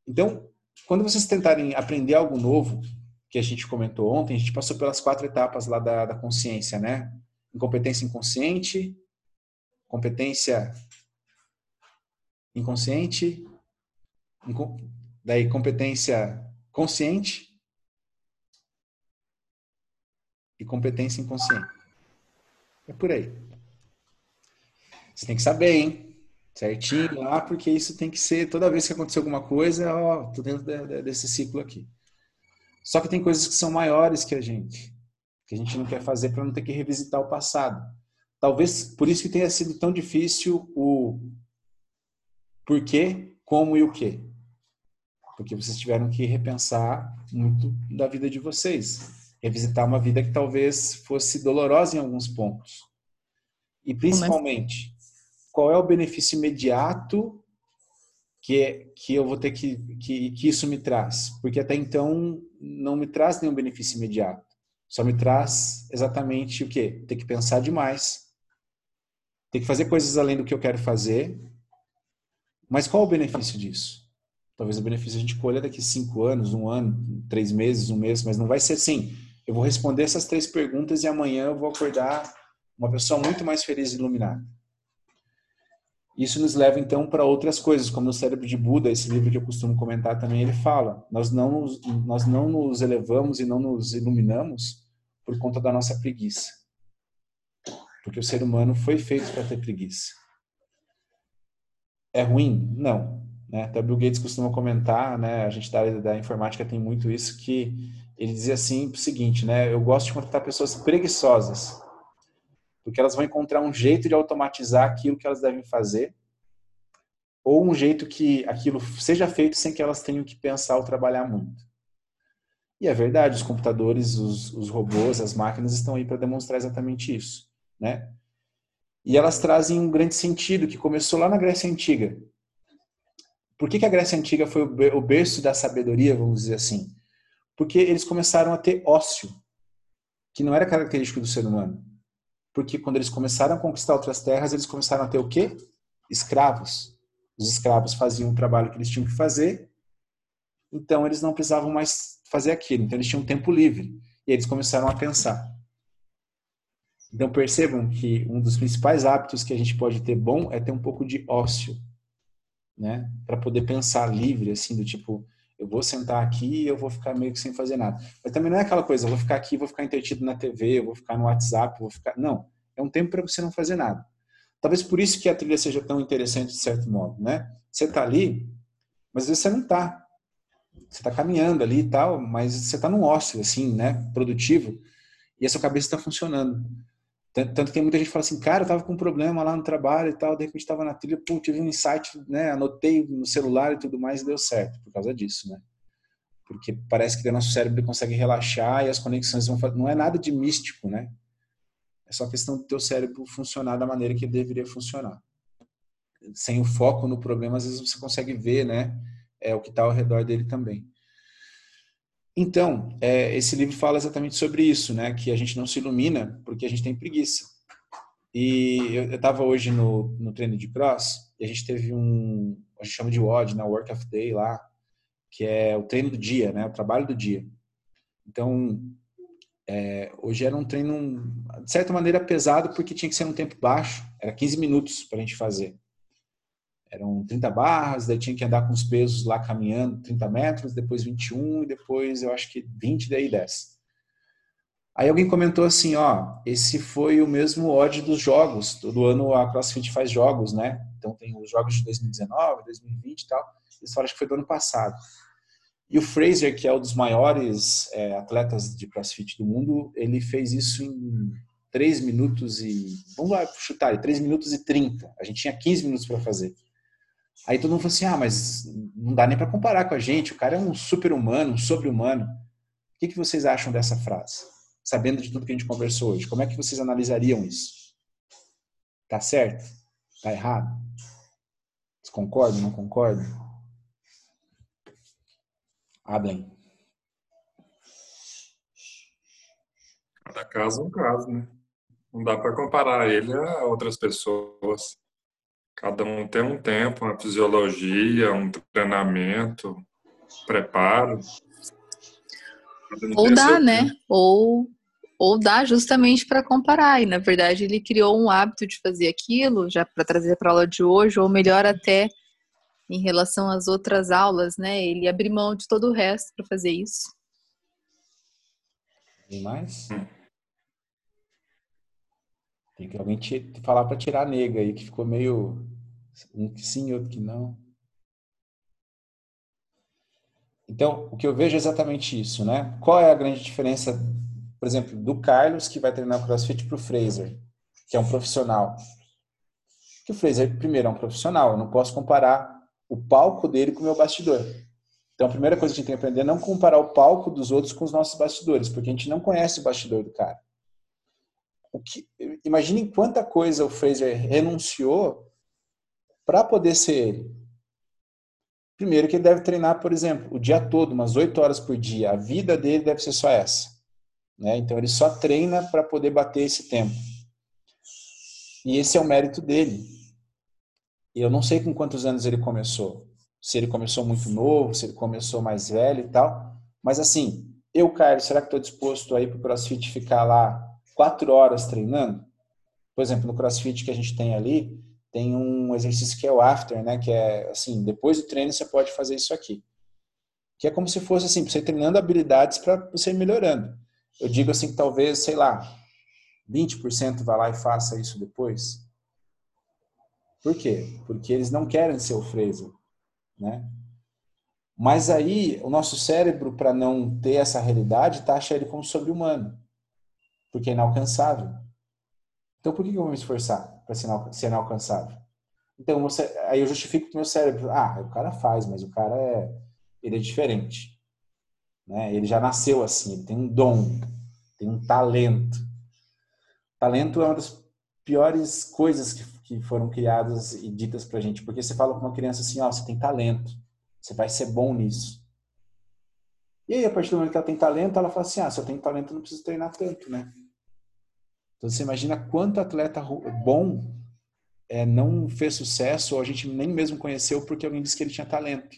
A: Então, quando vocês tentarem aprender algo novo, que a gente comentou ontem, a gente passou pelas quatro etapas lá da, da consciência, né? Incompetência inconsciente, competência inconsciente, inco, daí competência consciente e competência inconsciente. É por aí. Você tem que saber, hein? Certinho lá, porque isso tem que ser, toda vez que acontecer alguma coisa, ó, tô dentro desse ciclo aqui. Só que tem coisas que são maiores que a gente, que a gente não quer fazer para não ter que revisitar o passado. Talvez por isso que tenha sido tão difícil o porquê, como e o quê. Porque vocês tiveram que repensar muito da vida de vocês. Revisitar uma vida que talvez fosse dolorosa em alguns pontos. E principalmente, qual é o benefício imediato que, que eu vou ter que, que, que isso me traz? Porque até então não me traz nenhum benefício imediato. Só me traz exatamente o quê? Ter que pensar demais. Ter que fazer coisas além do que eu quero fazer. Mas qual o benefício disso? Talvez o benefício a gente colha daqui cinco anos, um ano, três meses, um mês, mas não vai ser assim. Eu vou responder essas três perguntas e amanhã eu vou acordar uma pessoa muito mais feliz e iluminada. Isso nos leva então para outras coisas, como o cérebro de Buda, esse livro que eu costumo comentar também, ele fala: nós não nos, nós não nos elevamos e não nos iluminamos por conta da nossa preguiça. Porque o ser humano foi feito para ter preguiça. É ruim? Não. Né? Até Bill Gates costuma comentar, né? a gente da área da informática tem muito isso, que ele dizia assim o seguinte, né? eu gosto de contratar pessoas preguiçosas, porque elas vão encontrar um jeito de automatizar aquilo que elas devem fazer, ou um jeito que aquilo seja feito sem que elas tenham que pensar ou trabalhar muito. E é verdade, os computadores, os, os robôs, as máquinas estão aí para demonstrar exatamente isso, né? E elas trazem um grande sentido que começou lá na Grécia Antiga. Por que, que a Grécia Antiga foi o berço da sabedoria, vamos dizer assim? Porque eles começaram a ter ócio, que não era característico do ser humano porque quando eles começaram a conquistar outras terras, eles começaram a ter o quê? Escravos. Os escravos faziam o trabalho que eles tinham que fazer, então eles não precisavam mais fazer aquilo, então eles tinham tempo livre. E eles começaram a pensar. Então percebam que um dos principais hábitos que a gente pode ter bom é ter um pouco de ócio, né? Para poder pensar livre, assim, do tipo, eu vou sentar aqui e eu vou ficar meio que sem fazer nada. Mas também não é aquela coisa, eu vou ficar aqui, vou ficar entretido na TV, eu vou ficar no WhatsApp, vou ficar. Não. É um tempo para você não fazer nada. Talvez por isso que a trilha seja tão interessante de certo modo, né? Você está ali, mas às vezes você não está. Você está caminhando ali e tal, mas você está num ócio, assim, né? Produtivo, e a sua cabeça está funcionando. Tanto que muita gente fala assim, cara, eu tava com um problema lá no trabalho e tal, de repente tava na trilha, pô, tive um insight, né, anotei no celular e tudo mais e deu certo por causa disso, né? Porque parece que o nosso cérebro consegue relaxar e as conexões vão não é nada de místico, né? É só questão do teu cérebro funcionar da maneira que ele deveria funcionar. Sem o foco no problema, às vezes você consegue ver, né, é o que está ao redor dele também. Então, é, esse livro fala exatamente sobre isso, né? Que a gente não se ilumina porque a gente tem preguiça. E eu estava hoje no, no treino de cross e a gente teve um, a gente chama de WOD, né? Work of Day lá, que é o treino do dia, né? O trabalho do dia. Então, é, hoje era um treino, de certa maneira, pesado porque tinha que ser um tempo baixo, era 15 minutos para a gente fazer eram 30 barras, daí tinha que andar com os pesos lá caminhando 30 metros, depois 21 e depois eu acho que 20, daí 10. Aí alguém comentou assim, ó, esse foi o mesmo odd dos jogos. Todo ano a CrossFit faz jogos, né? Então tem os jogos de 2019, 2020 e tal. Eles falaram que foi do ano passado. E o Fraser, que é um dos maiores é, atletas de CrossFit do mundo, ele fez isso em 3 minutos e. Vamos lá chutar, 3 minutos e 30. A gente tinha 15 minutos para fazer. Aí todo mundo falou assim: ah, mas não dá nem para comparar com a gente. O cara é um super-humano, um sobre-humano. O que, que vocês acham dessa frase? Sabendo de tudo que a gente conversou hoje, como é que vocês analisariam isso? Tá certo? Tá errado? Vocês concordam? Não concordam? Hablem.
D: Cada caso é um caso, né? Não dá para comparar ele a outras pessoas. Cada um tem um tempo, uma fisiologia, um treinamento, preparo.
B: Ou dá, né? Ou, ou dá justamente para comparar. E na verdade ele criou um hábito de fazer aquilo, já para trazer para a aula de hoje, ou melhor até em relação às outras aulas, né? Ele abriu mão de todo o resto para fazer isso.
A: Tem mais? Tem que alguém te, falar para tirar a nega aí, que ficou meio um que sim, outro que não. Então, o que eu vejo é exatamente isso, né? Qual é a grande diferença, por exemplo, do Carlos, que vai treinar CrossFit, para o Fraser, que é um profissional? Que o Fraser, primeiro, é um profissional. Eu não posso comparar o palco dele com o meu bastidor. Então, a primeira coisa que a gente tem que aprender é não comparar o palco dos outros com os nossos bastidores, porque a gente não conhece o bastidor do cara. O que, quanta coisa o Fraser renunciou para poder ser ele. Primeiro que ele deve treinar, por exemplo, o dia todo, umas oito horas por dia. A vida dele deve ser só essa. Né? Então ele só treina para poder bater esse tempo. E esse é o mérito dele. Eu não sei com quantos anos ele começou. Se ele começou muito novo, se ele começou mais velho e tal. Mas assim, eu, Caio, será que estou disposto aí para o CrossFit ficar lá quatro horas treinando? Por exemplo, no CrossFit que a gente tem ali, tem um exercício que é o after, né? Que é assim, depois do treino você pode fazer isso aqui. Que é como se fosse assim, você treinando habilidades para você ir melhorando. Eu digo assim que talvez, sei lá, 20% vá lá e faça isso depois. Por quê? Porque eles não querem ser o Fraser, né? Mas aí o nosso cérebro, para não ter essa realidade, taxa ele como sobre-humano, porque é inalcançável. Então por que eu vou me esforçar para ser inalcançável? Então você, aí eu justifico o meu cérebro, ah, o cara faz, mas o cara é, ele é diferente, né? Ele já nasceu assim, ele tem um dom, tem um talento. Talento é uma das piores coisas que que foram criadas e ditas pra gente. Porque você fala com uma criança assim, ó, oh, você tem talento, você vai ser bom nisso. E aí, a partir do momento que ela tem talento, ela fala assim, ah, se eu tenho talento, eu não preciso treinar tanto, né? Então você imagina quanto atleta bom é, não fez sucesso ou a gente nem mesmo conheceu porque alguém disse que ele tinha talento.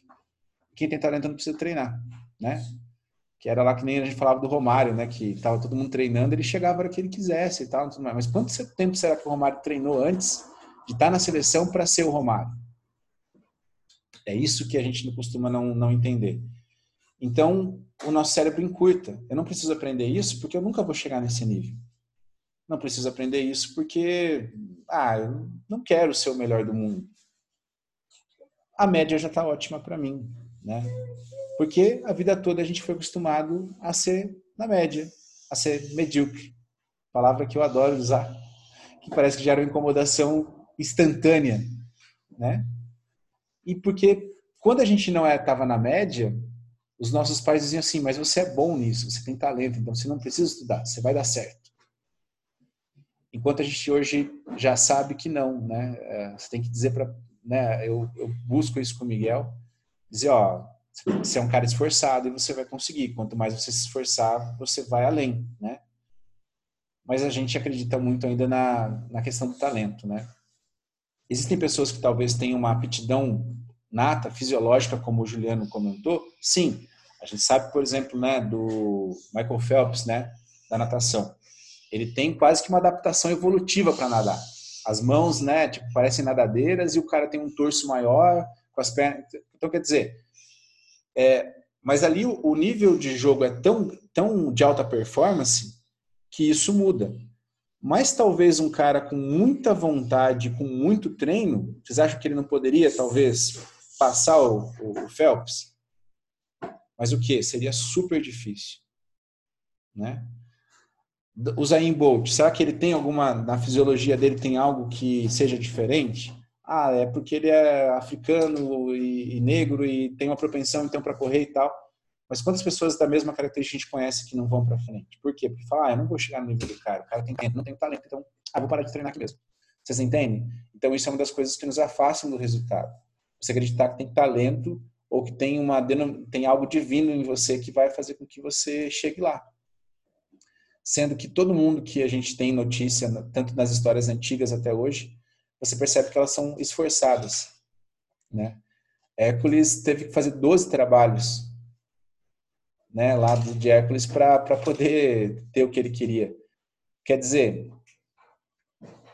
A: Quem tem talento não precisa treinar, né? que era lá que nem a gente falava do Romário, né? Que estava todo mundo treinando, ele chegava para que ele quisesse e tal. Mas quanto tempo será que o Romário treinou antes de estar na seleção para ser o Romário. É isso que a gente costuma não, não entender. Então, o nosso cérebro encurta. Eu não preciso aprender isso porque eu nunca vou chegar nesse nível. Não preciso aprender isso porque, ah, eu não quero ser o melhor do mundo. A média já está ótima para mim, né? Porque a vida toda a gente foi acostumado a ser na média, a ser medíocre. Palavra que eu adoro usar, que parece que gera uma incomodação instantânea, né? E porque quando a gente não estava é, na média, os nossos pais diziam assim: mas você é bom nisso, você tem talento, então você não precisa estudar, você vai dar certo. Enquanto a gente hoje já sabe que não, né? É, você tem que dizer para, né? Eu, eu busco isso com o Miguel, dizer, ó, você é um cara esforçado e você vai conseguir. Quanto mais você se esforçar, você vai além, né? Mas a gente acredita muito ainda na, na questão do talento, né? Existem pessoas que talvez tenham uma aptidão nata, fisiológica, como o Juliano comentou? Sim. A gente sabe, por exemplo, né, do Michael Phelps, né, da natação. Ele tem quase que uma adaptação evolutiva para nadar. As mãos, né, tipo, parecem nadadeiras e o cara tem um torso maior, com as pernas. Então, quer dizer, é, mas ali o, o nível de jogo é tão, tão de alta performance que isso muda. Mas talvez um cara com muita vontade, com muito treino, vocês acham que ele não poderia, talvez, passar o, o, o Phelps? Mas o que? Seria super difícil. Né? O Zayn Bolt, será que ele tem alguma, na fisiologia dele tem algo que seja diferente? Ah, é porque ele é africano e, e negro e tem uma propensão então para correr e tal. Mas quantas pessoas da mesma característica a gente conhece que não vão para frente? Por quê? Porque fala, ah, eu não vou chegar no nível do cara, o cara tem tempo, não tem talento, então, ah, vou parar de treinar aqui mesmo. Vocês entendem? Então, isso é uma das coisas que nos afastam do resultado. Você acreditar que tem talento ou que tem, uma, tem algo divino em você que vai fazer com que você chegue lá. Sendo que todo mundo que a gente tem notícia, tanto nas histórias antigas até hoje, você percebe que elas são esforçadas. Né? Hércules teve que fazer 12 trabalhos né, lá de Hércules para poder ter o que ele queria. Quer dizer,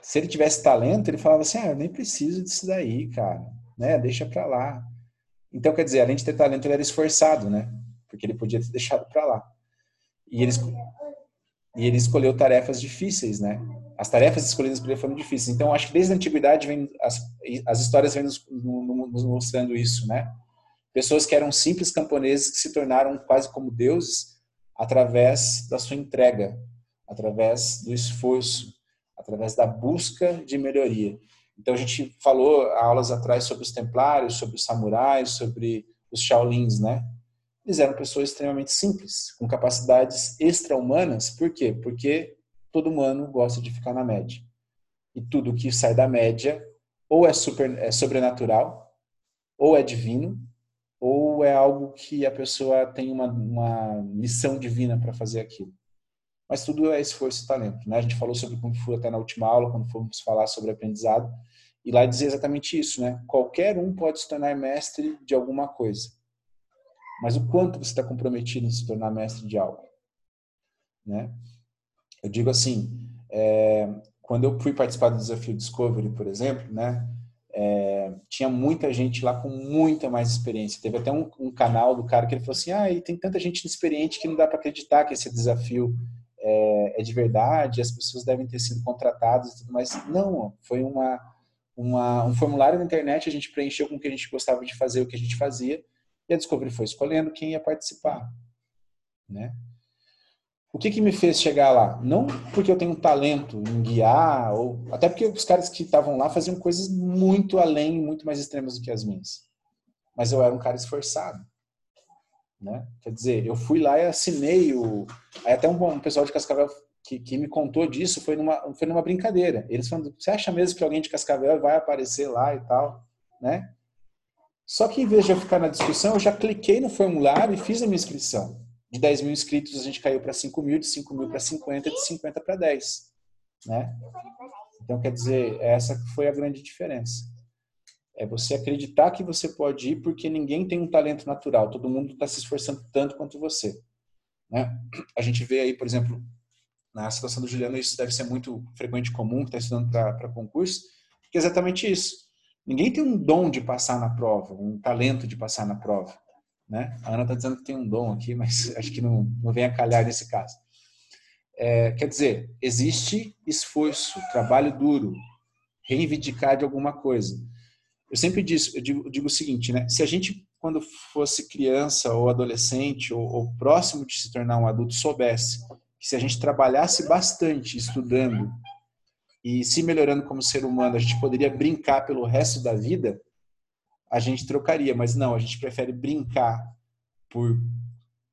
A: se ele tivesse talento, ele falava assim: ah, eu nem preciso disso daí, cara, né? Deixa para lá. Então, quer dizer, além de ter talento, ele era esforçado, né? Porque ele podia ter deixado para lá. E ele, e ele escolheu tarefas difíceis, né? As tarefas escolhidas por ele foram difíceis. Então, acho que desde a antiguidade vem as, as histórias vêm nos, nos mostrando isso, né? Pessoas que eram simples camponeses que se tornaram quase como deuses através da sua entrega, através do esforço, através da busca de melhoria. Então a gente falou aulas atrás sobre os templários, sobre os samurais, sobre os shaolins, né? Eles eram pessoas extremamente simples, com capacidades extra-humanas. Por quê? Porque todo humano gosta de ficar na média. E tudo que sai da média ou é, super, é sobrenatural, ou é divino, ou é algo que a pessoa tem uma, uma missão divina para fazer aquilo. Mas tudo é esforço e talento. Né? A gente falou sobre Kung Fu até na última aula, quando fomos falar sobre aprendizado, e lá dizia exatamente isso, né? Qualquer um pode se tornar mestre de alguma coisa. Mas o quanto você está comprometido em se tornar mestre de algo? Né? Eu digo assim, é, quando eu fui participar do desafio Discovery, por exemplo, né? É, tinha muita gente lá com muita mais experiência. Teve até um, um, canal do cara que ele falou assim: ah, e tem tanta gente experiente que não dá para acreditar que esse desafio é, é, de verdade, as pessoas devem ter sido contratadas e tudo mais. Não, foi uma, uma, um formulário na internet, a gente preencheu com o que a gente gostava de fazer, o que a gente fazia, e a Discovery foi escolhendo quem ia participar. Né? O que, que me fez chegar lá? Não porque eu tenho um talento em guiar, ou até porque os caras que estavam lá faziam coisas muito além, muito mais extremas do que as minhas. Mas eu era um cara esforçado. Né? Quer dizer, eu fui lá e assinei o. Aí até um, um pessoal de Cascavel que, que, me contou disso foi numa, foi numa brincadeira. Eles falando, você acha mesmo que alguém de Cascavel vai aparecer lá e tal, né? Só que em vez de eu ficar na discussão, eu já cliquei no formulário e fiz a minha inscrição de 10 mil inscritos a gente caiu para 5 mil, de 5 mil para 50, de 50 para 10. Né? Então, quer dizer, essa foi a grande diferença. É você acreditar que você pode ir porque ninguém tem um talento natural, todo mundo está se esforçando tanto quanto você. Né? A gente vê aí, por exemplo, na situação do Juliano, isso deve ser muito frequente comum, que está estudando para concurso, que é exatamente isso. Ninguém tem um dom de passar na prova, um talento de passar na prova. Né? A Ana está dizendo que tem um dom aqui, mas <laughs> acho que não, não vem a calhar nesse caso. É, quer dizer, existe esforço, trabalho duro, reivindicar de alguma coisa. Eu sempre disse, eu digo, eu digo o seguinte, né? Se a gente, quando fosse criança ou adolescente ou, ou próximo de se tornar um adulto, soubesse que se a gente trabalhasse bastante estudando e se melhorando como ser humano, a gente poderia brincar pelo resto da vida, a gente trocaria, mas não, a gente prefere brincar por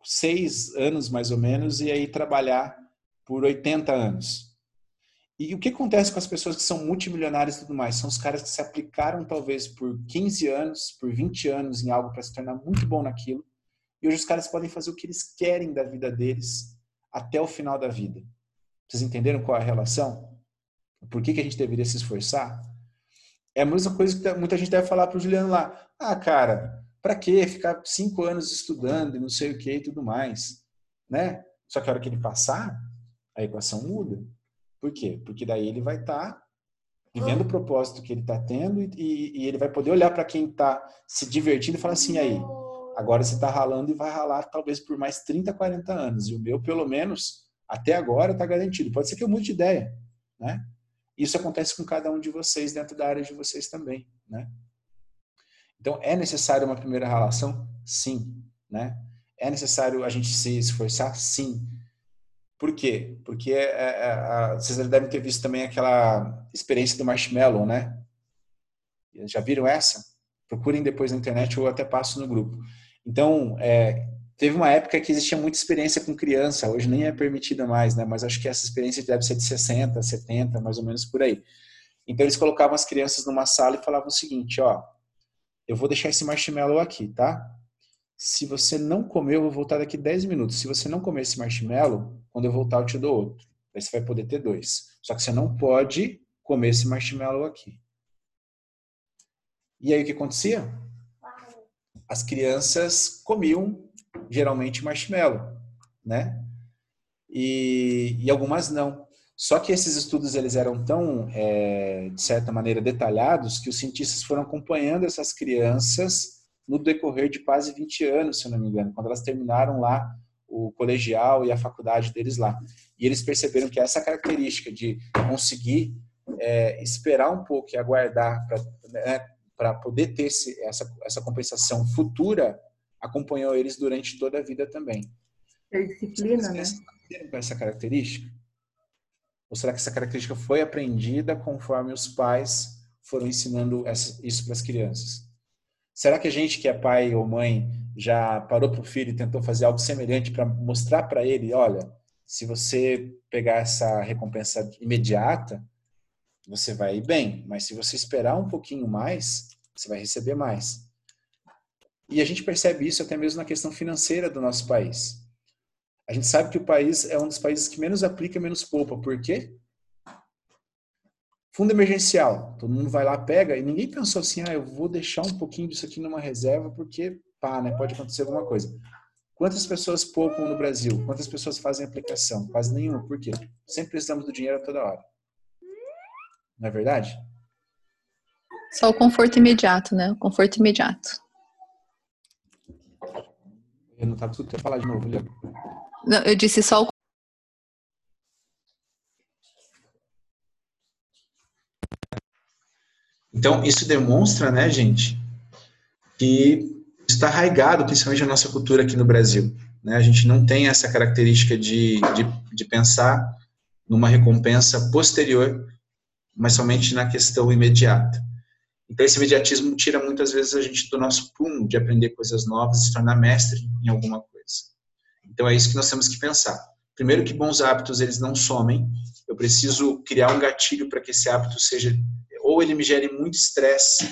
A: seis anos mais ou menos e aí trabalhar por 80 anos. E o que acontece com as pessoas que são multimilionárias e tudo mais? São os caras que se aplicaram talvez por 15 anos, por 20 anos em algo para se tornar muito bom naquilo. E hoje os caras podem fazer o que eles querem da vida deles até o final da vida. Vocês entenderam qual é a relação? Por que, que a gente deveria se esforçar? É a mesma coisa que muita gente deve falar para o Juliano lá. Ah, cara, para que ficar cinco anos estudando e não sei o que e tudo mais, né? Só que a hora que ele passar, a equação muda. Por quê? Porque daí ele vai estar tá vivendo o propósito que ele está tendo e, e, ele vai poder olhar para quem está se divertindo e falar assim, aí, agora você está ralando e vai ralar talvez por mais 30, 40 anos. E o meu, pelo menos, até agora está garantido. Pode ser que eu mude de ideia, né? Isso acontece com cada um de vocês dentro da área de vocês também, né? Então, é necessário uma primeira relação? Sim, né? É necessário a gente se esforçar? Sim. Por quê? Porque é, é, é, vocês devem ter visto também aquela experiência do marshmallow, né? Já viram essa? Procurem depois na internet ou até passo no grupo. Então, é, teve uma época que existia muita experiência com criança, hoje nem é permitida mais, né? Mas acho que essa experiência deve ser de 60, 70, mais ou menos por aí. Então, eles colocavam as crianças numa sala e falavam o seguinte, ó, eu vou deixar esse marshmallow aqui, tá? Se você não comer, eu vou voltar daqui 10 minutos. Se você não comer esse marshmallow, quando eu voltar eu te dou outro. Aí você vai poder ter dois. Só que você não pode comer esse marshmallow aqui. E aí o que acontecia? As crianças comiam geralmente marshmallow, né? E, e algumas não. Só que esses estudos eles eram tão, é, de certa maneira, detalhados que os cientistas foram acompanhando essas crianças no decorrer de quase 20 anos, se não me engano, quando elas terminaram lá o colegial e a faculdade deles lá. E eles perceberam que essa característica de conseguir é, esperar um pouco e aguardar para né, poder ter esse, essa, essa compensação futura acompanhou eles durante toda a vida também.
C: É disciplina, né?
A: Com essa característica? Ou será que essa característica foi aprendida conforme os pais foram ensinando isso para as crianças? Será que a gente que é pai ou mãe já parou para o filho e tentou fazer algo semelhante para mostrar para ele, olha, se você pegar essa recompensa imediata, você vai ir bem, mas se você esperar um pouquinho mais, você vai receber mais. E a gente percebe isso até mesmo na questão financeira do nosso país. A gente sabe que o país é um dos países que menos aplica, menos poupa. Por quê? Fundo emergencial. Todo mundo vai lá, pega, e ninguém pensou assim, ah, eu vou deixar um pouquinho disso aqui numa reserva, porque, pá, né, pode acontecer alguma coisa. Quantas pessoas poupam no Brasil? Quantas pessoas fazem aplicação? Quase nenhuma. Por quê? Sempre precisamos do dinheiro a toda hora. Não é verdade?
B: Só o conforto imediato, né? O conforto imediato.
A: Eu não estava escutando falar de novo, Leandro.
B: Não, eu disse só o
A: Então, isso demonstra, né, gente, que está arraigado, principalmente na nossa cultura aqui no Brasil. Né? A gente não tem essa característica de, de, de pensar numa recompensa posterior, mas somente na questão imediata. Então, esse imediatismo tira muitas vezes a gente do nosso prumo de aprender coisas novas e se tornar mestre em alguma coisa. Então, é isso que nós temos que pensar. Primeiro, que bons hábitos eles não somem. Eu preciso criar um gatilho para que esse hábito seja ou ele me gere muito estresse,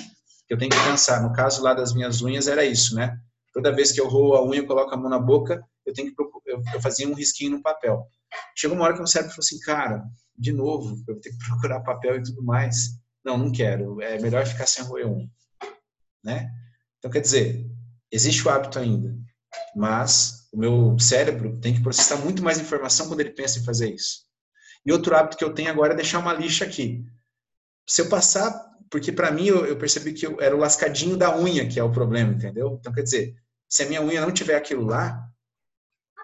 A: eu tenho que pensar. No caso lá das minhas unhas era isso, né? Toda vez que eu roo a unha, coloco a mão na boca, eu tenho que eu, fazia um risquinho no papel. Chegou uma hora que o cérebro falou assim, cara, de novo, eu vou ter que <laughs> procurar papel e tudo mais. Não, não quero. É melhor ficar sem roer unha, né? Então quer dizer, existe o hábito ainda, mas o meu cérebro tem que processar muito mais informação quando ele pensa em fazer isso. E outro hábito que eu tenho agora é deixar uma lixa aqui se eu passar, porque para mim eu, eu, percebi que eu era o lascadinho da unha que é o problema, entendeu? Então quer dizer, se a minha unha não tiver aquilo lá,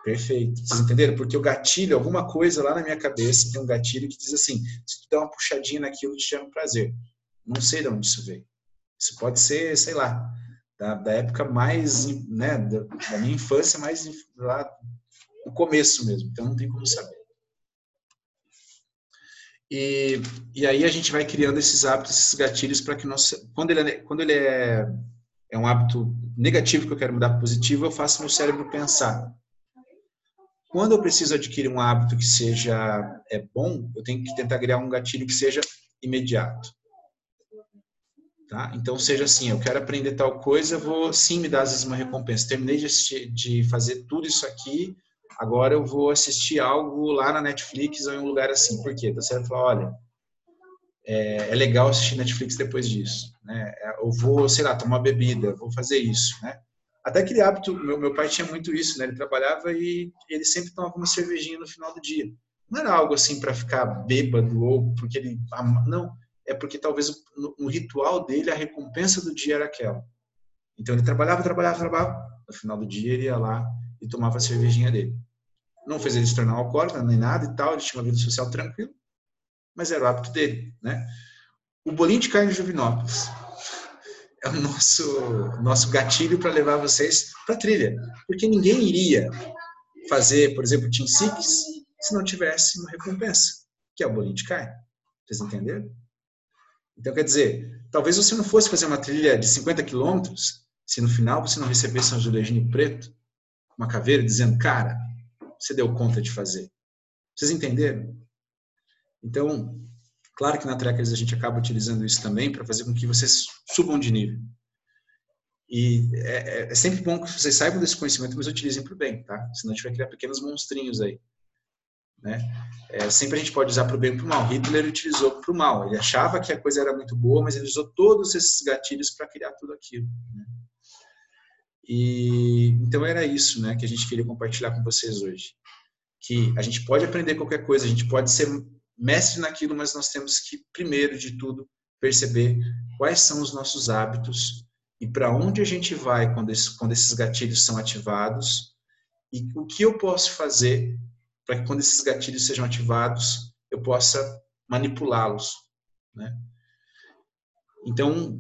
A: perfeito. Vocês entenderam? Porque o gatilho, alguma coisa lá na minha cabeça tem um gatilho que diz assim: se tu der uma puxadinha naquilo, te chama prazer. Não sei de onde isso veio. Isso pode ser, sei lá, da, da época mais, né, da, da minha infância, mais lá no começo mesmo. Então não tem como saber. E, e aí a gente vai criando esses hábitos, esses gatilhos para que nós, quando ele, é, quando ele é, é um hábito negativo que eu quero mudar para positivo, eu faço meu cérebro pensar. Quando eu preciso adquirir um hábito que seja é bom, eu tenho que tentar criar um gatilho que seja imediato. Tá? Então, seja assim, eu quero aprender tal coisa, vou sim me dar às vezes uma recompensa. Terminei de, assistir, de fazer tudo isso aqui, agora eu vou assistir algo lá na Netflix ou em um lugar assim. Por quê? Você vai falar, olha, é, é, legal assistir Netflix depois disso, né? É, eu vou, sei lá, tomar bebida, vou fazer isso, né? Até aquele hábito, meu, meu pai tinha muito isso, né? Ele trabalhava e ele sempre tomava uma cervejinha no final do dia. Não era algo assim para ficar bêbado ou porque ele... Não, é porque talvez no, no ritual dele a recompensa do dia era aquela. Então ele trabalhava, trabalhava, trabalhava. No final do dia ele ia lá e tomava a cervejinha dele. não fez ele se tornar alcoólatra nem nada e tal, ele tinha uma vida social tranquila, mas era o hábito dele, né? O bolinho de carne de é o nosso, nosso gatilho para levar vocês para a trilha. Porque ninguém iria fazer, por exemplo, Team Six se não tivesse uma recompensa, que é o bolinho de carne. Vocês entenderam? Então, quer dizer, talvez você não fosse fazer uma trilha de 50 quilômetros se no final você não recebesse um azulejinho preto, uma caveira, dizendo, cara, você deu conta de fazer. Vocês entenderam? Então, claro que na Trekkers a gente acaba utilizando isso também para fazer com que vocês subam de nível. E é, é, é, sempre bom que vocês saibam desse conhecimento, mas utilizem para o bem, tá? Senão a gente vai criar pequenos monstrinhos aí. Né? É, sempre a gente pode usar para o bem ou para o mal. Hitler utilizou para o mal. Ele achava que a coisa era muito boa, mas ele usou todos esses gatilhos para criar tudo aquilo. Né? E então era isso, né, que a gente queria compartilhar com vocês hoje. Que a gente pode aprender qualquer coisa, a gente pode ser mestre naquilo, mas nós temos que primeiro de tudo perceber quais são os nossos hábitos e para onde a gente vai quando esses, quando esses gatilhos são ativados e o que eu posso fazer para que quando esses gatilhos sejam ativados eu possa manipulá-los, né? Então,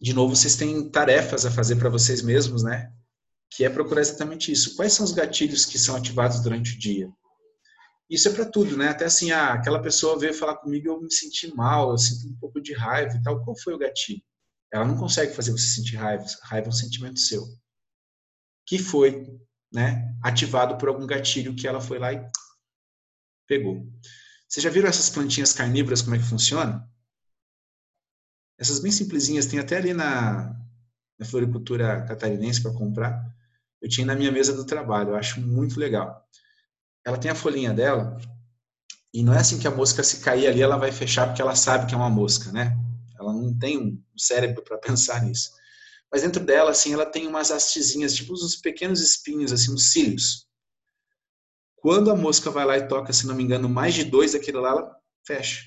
A: de novo, vocês têm tarefas a fazer para vocês mesmos, né? Que é procurar exatamente isso. Quais são os gatilhos que são ativados durante o dia? Isso é para tudo, né? Até assim, ah, aquela pessoa veio falar comigo eu me senti mal, eu sinto um pouco de raiva e tal. Qual foi o gatilho? Ela não consegue fazer você sentir raiva. Raiva é um sentimento seu. Que foi, né? Ativado por algum gatilho que ela foi lá e pegou. Vocês já viram essas plantinhas carnívoras como é que funciona? Essas bem simplesinhas, tem até ali na, na floricultura catarinense para comprar. Eu tinha na minha mesa do trabalho, eu acho muito legal. Ela tem a folhinha dela, e não é assim que a mosca se cair ali, ela vai fechar porque ela sabe que é uma mosca, né? Ela não tem um cérebro para pensar nisso. Mas dentro dela, assim, ela tem umas hastezinhas, tipo uns pequenos espinhos, assim, uns cílios. Quando a mosca vai lá e toca, se não me engano, mais de dois daquele lá, ela fecha.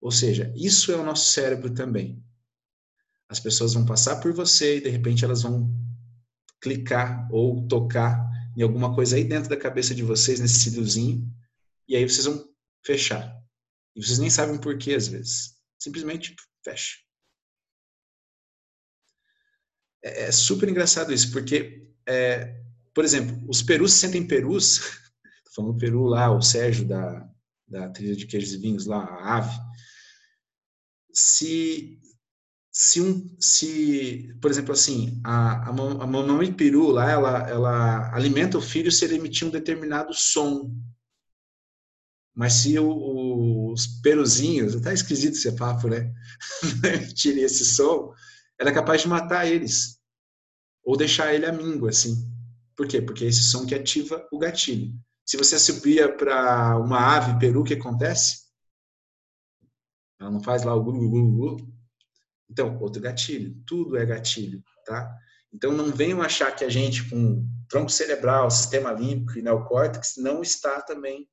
A: Ou seja, isso é o nosso cérebro também. As pessoas vão passar por você e de repente elas vão clicar ou tocar em alguma coisa aí dentro da cabeça de vocês, nesse cíliozinho, e aí vocês vão fechar. E vocês nem sabem por quê, às vezes. Simplesmente fecha. É, é super engraçado isso, porque, é, por exemplo, os perus se sentem perus, <laughs> estou falando do peru lá, o Sérgio da, da trilha de queijos e vinhos lá, a ave, se se um se por exemplo assim a, a, mamãe peru lá ela ela alimenta o filho se ele emitir um determinado som. Mas se o, os peruzinhos até esquisito esse papo né? <laughs> Emitirem esse som ela é capaz de matar eles. Ou deixar ele amigo assim. Por quê? Porque é esse som que ativa o gatilho. Se você assobia para uma ave peru o que acontece? Ela não faz lá o glu, glu. Então, outro gatilho. Tudo é gatilho, tá? Então, não venham achar que a gente, com tronco cerebral, sistema límbico e neocórtex, não está também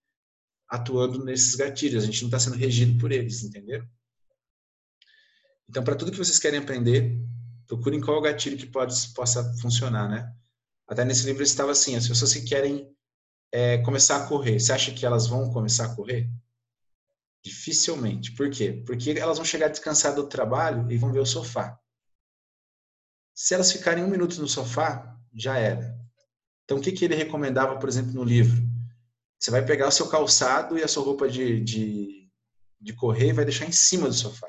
A: atuando nesses gatilhos. A gente não está sendo regido por eles, entenderam? Então, para tudo que vocês querem aprender, procurem qual gatilho que pode, possa funcionar, né? Até nesse livro estava assim, as pessoas que querem é, começar a correr, você acha que elas vão começar a correr? Dificilmente. Por quê? Porque elas vão chegar descansadas do trabalho e vão ver o sofá. Se elas ficarem um minuto no sofá, já era. Então, o que, que ele recomendava, por exemplo, no livro? Você vai pegar o seu calçado e a sua roupa de, de, de correr e vai deixar em cima do sofá.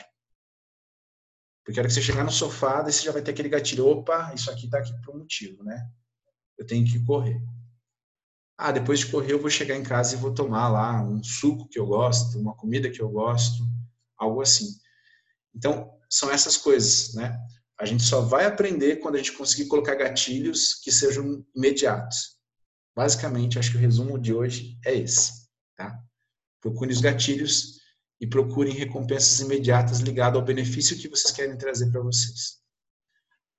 A: Porque a hora que você chegar no sofá, você já vai ter aquele gatilho, opa, isso aqui está aqui por um motivo, né? Eu tenho que correr. Ah, depois de correr eu vou chegar em casa e vou tomar lá um suco que eu gosto, uma comida que eu gosto, algo assim. Então, são essas coisas, né? A gente só vai aprender quando a gente conseguir colocar gatilhos que sejam imediatos. Basicamente, acho que o resumo de hoje é esse, tá? Procurem os gatilhos e procurem recompensas imediatas ligadas ao benefício que vocês querem trazer para vocês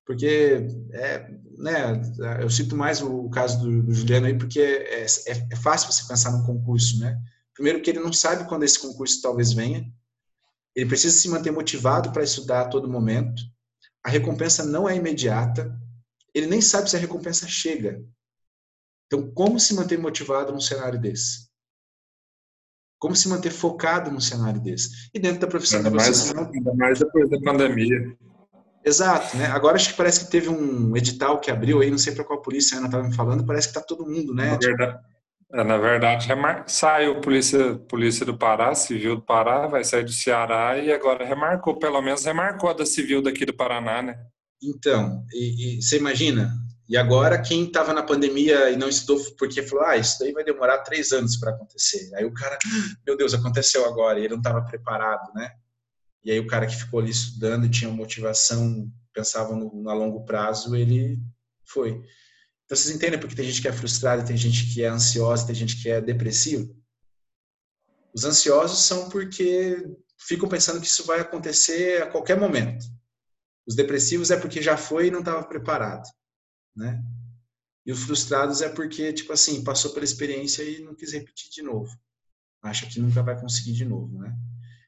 A: porque é, né, eu cito mais o caso do, do Juliano aí, porque é, é, é, fácil você pensar num concurso, né? Primeiro que ele não sabe quando esse concurso talvez venha, ele precisa se manter motivado para estudar a todo momento, a recompensa não é imediata, ele nem sabe se a recompensa chega. Então, como se manter motivado num cenário desse? Como se manter focado num cenário desse? E dentro da profissão
D: ainda
A: vocês...
D: Mais, ainda mais depois da pandemia.
A: Exato, né? Agora acho que parece que teve um edital que abriu aí, não sei para qual polícia a Ana estava me falando, parece que tá todo mundo, né?
D: Na verdade, é, na verdade remar... saiu polícia, polícia do Pará, civil do Pará, vai sair do Ceará e agora remarcou, pelo menos remarcou a da civil daqui do Paraná, né?
A: Então, e, e você imagina, e agora, quem estava na pandemia e não estudou porque falou, ah, isso daí vai demorar três anos para acontecer. Aí o cara, meu Deus, aconteceu agora, e ele não estava preparado, né? E aí o cara que ficou ali estudando e tinha motivação, pensava no, no, a longo prazo, ele foi. Então vocês entendem porque tem gente que é frustrada, tem gente que é ansiosa, tem gente que é depressivo? Os ansiosos são porque ficam pensando que isso vai acontecer a qualquer momento. Os depressivos é porque já foi e não estava preparado né? E os frustrados é porque, tipo assim, passou pela experiência e não quis repetir de novo. Acha que nunca vai conseguir de novo, né?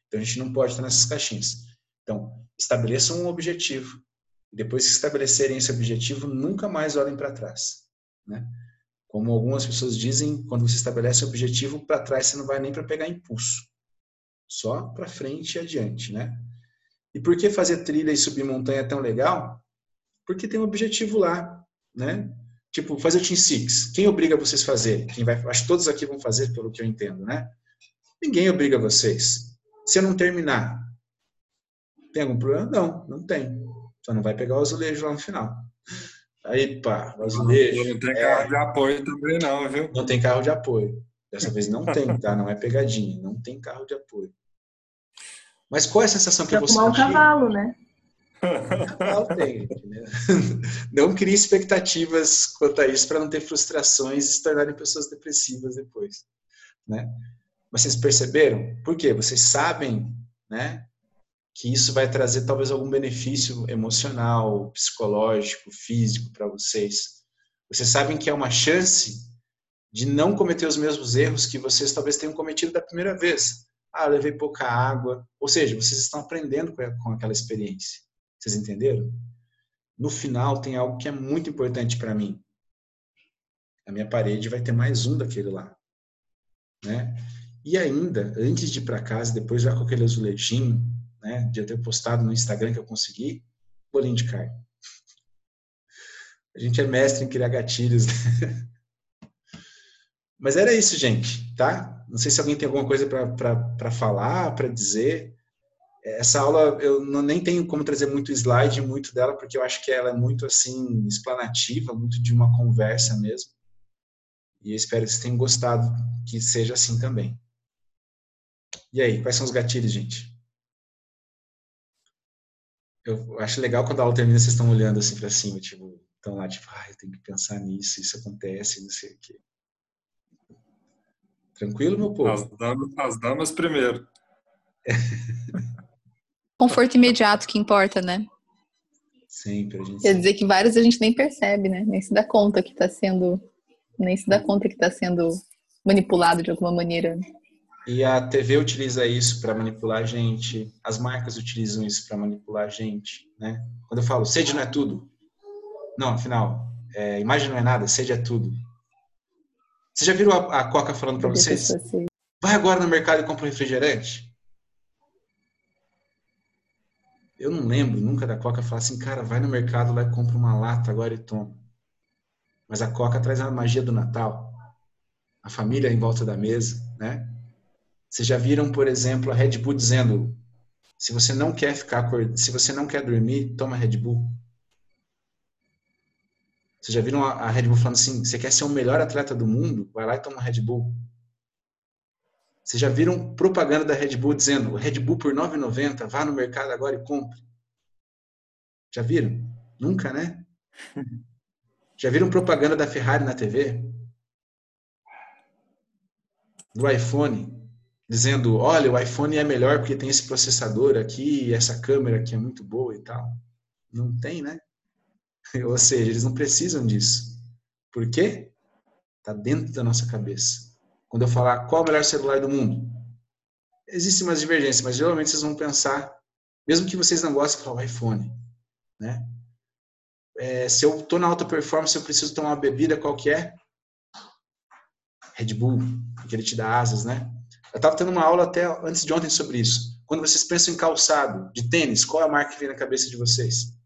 A: Então a gente não pode estar nessas caixinhas. Então, estabeleçam um objetivo. Depois que estabelecerem esse objetivo, nunca mais olhem para trás, né? Como algumas pessoas dizem, quando você estabelece o objetivo, para trás você não vai nem para pegar impulso. Só para frente e adiante, né? E por que fazer trilha e subir montanha é tão legal? Porque tem um objetivo lá né? Tipo, fazer o Team Six. Quem obriga vocês a fazer? Quem vai, acho que todos aqui vão fazer, pelo que eu entendo, né? Ninguém obriga vocês. Se eu não terminar, tem algum problema? Não, não tem. Só não vai pegar o azulejo lá no final. Aí, pá, o azulejo.
D: Não tem carro é... de apoio também, não, viu?
A: Não tem carro de apoio. Dessa vez não tem, tá? Não é pegadinha. Não tem carro de apoio. Mas qual é a sensação que você
C: tem? um cavalo, né? <laughs>
A: Não crie expectativas quanto a isso para não ter frustrações e se tornarem pessoas depressivas depois, né? Vocês perceberam? Por quê? Vocês sabem, né, que isso vai trazer talvez algum benefício emocional, psicológico, físico para vocês. Vocês sabem que é uma chance de não cometer os mesmos erros que vocês talvez tenham cometido da primeira vez. Ah, levei pouca água. Ou seja, vocês estão aprendendo com aquela experiência. Vocês entenderam? No final tem algo que é muito importante para mim. A minha parede vai ter mais um daquele lá, né? E ainda, antes de ir para casa, depois já com aquele azulejinho, né, de eu ter postado no Instagram que eu consegui, bolinho de carne. A gente é mestre em criar gatilhos. Né? <laughs> Mas era isso, gente, tá? Não sei se alguém tem alguma coisa para falar, para dizer essa aula eu não, nem tenho como trazer muito slide, muito dela, porque eu acho que ela é muito assim explanativa, muito de uma conversa mesmo. E eu espero que vocês tenham gostado, que seja assim também. E aí, quais são os gatilhos, gente? Eu acho legal quando a aula termina, vocês estão olhando assim para cima, tipo, estão lá, tipo, ah, eu tenho que pensar nisso, isso acontece, não sei o quê. Tranquilo, meu povo?
D: As damas, as damas primeiro. <laughs>
B: conforto imediato que importa, né?
A: Sempre. A gente
B: Quer dizer que vários a gente nem percebe, né? Nem se dá conta que está sendo, nem se dá conta que está sendo manipulado de alguma maneira.
A: E a TV utiliza isso para manipular a gente, as marcas utilizam isso para manipular a gente, né? Quando eu falo sede não é tudo, não, afinal, é, imagem não é nada, sede é tudo. Você já viram a, a Coca falando para vocês? Vai agora no mercado e compra um refrigerante? Eu não lembro nunca da Coca falar assim, cara, vai no mercado lá e compra uma lata agora e toma. Mas a Coca traz a magia do Natal. A família em volta da mesa, né? Vocês já viram, por exemplo, a Red Bull dizendo: se você não quer ficar, se você não quer dormir, toma Red Bull. Vocês já viram a Red Bull falando assim: você quer ser o melhor atleta do mundo? Vai lá e toma Red Bull. Vocês já viram propaganda da Red Bull dizendo Red Bull por 9,90, vá no mercado agora e compre? Já viram? Nunca, né? <laughs> Já viram propaganda da Ferrari na TV? Do iPhone, dizendo, olha, o iPhone é melhor porque tem esse processador aqui, essa câmera que é muito boa e tal. Não tem, né? <laughs> Ou seja, eles não precisam disso. Por quê? Está dentro da nossa cabeça. Quando eu falar qual é o melhor celular do mundo, existem umas divergências, mas geralmente vocês vão pensar, mesmo que vocês não gostem, falar o iPhone, né? É, se eu estou na alta performance, eu preciso tomar uma bebida qualquer, Red Bull, porque ele te dá asas, né? Eu estava tendo uma aula até antes de ontem sobre isso. Quando vocês pensam em calçado, de tênis, qual é a marca que vem na cabeça de vocês?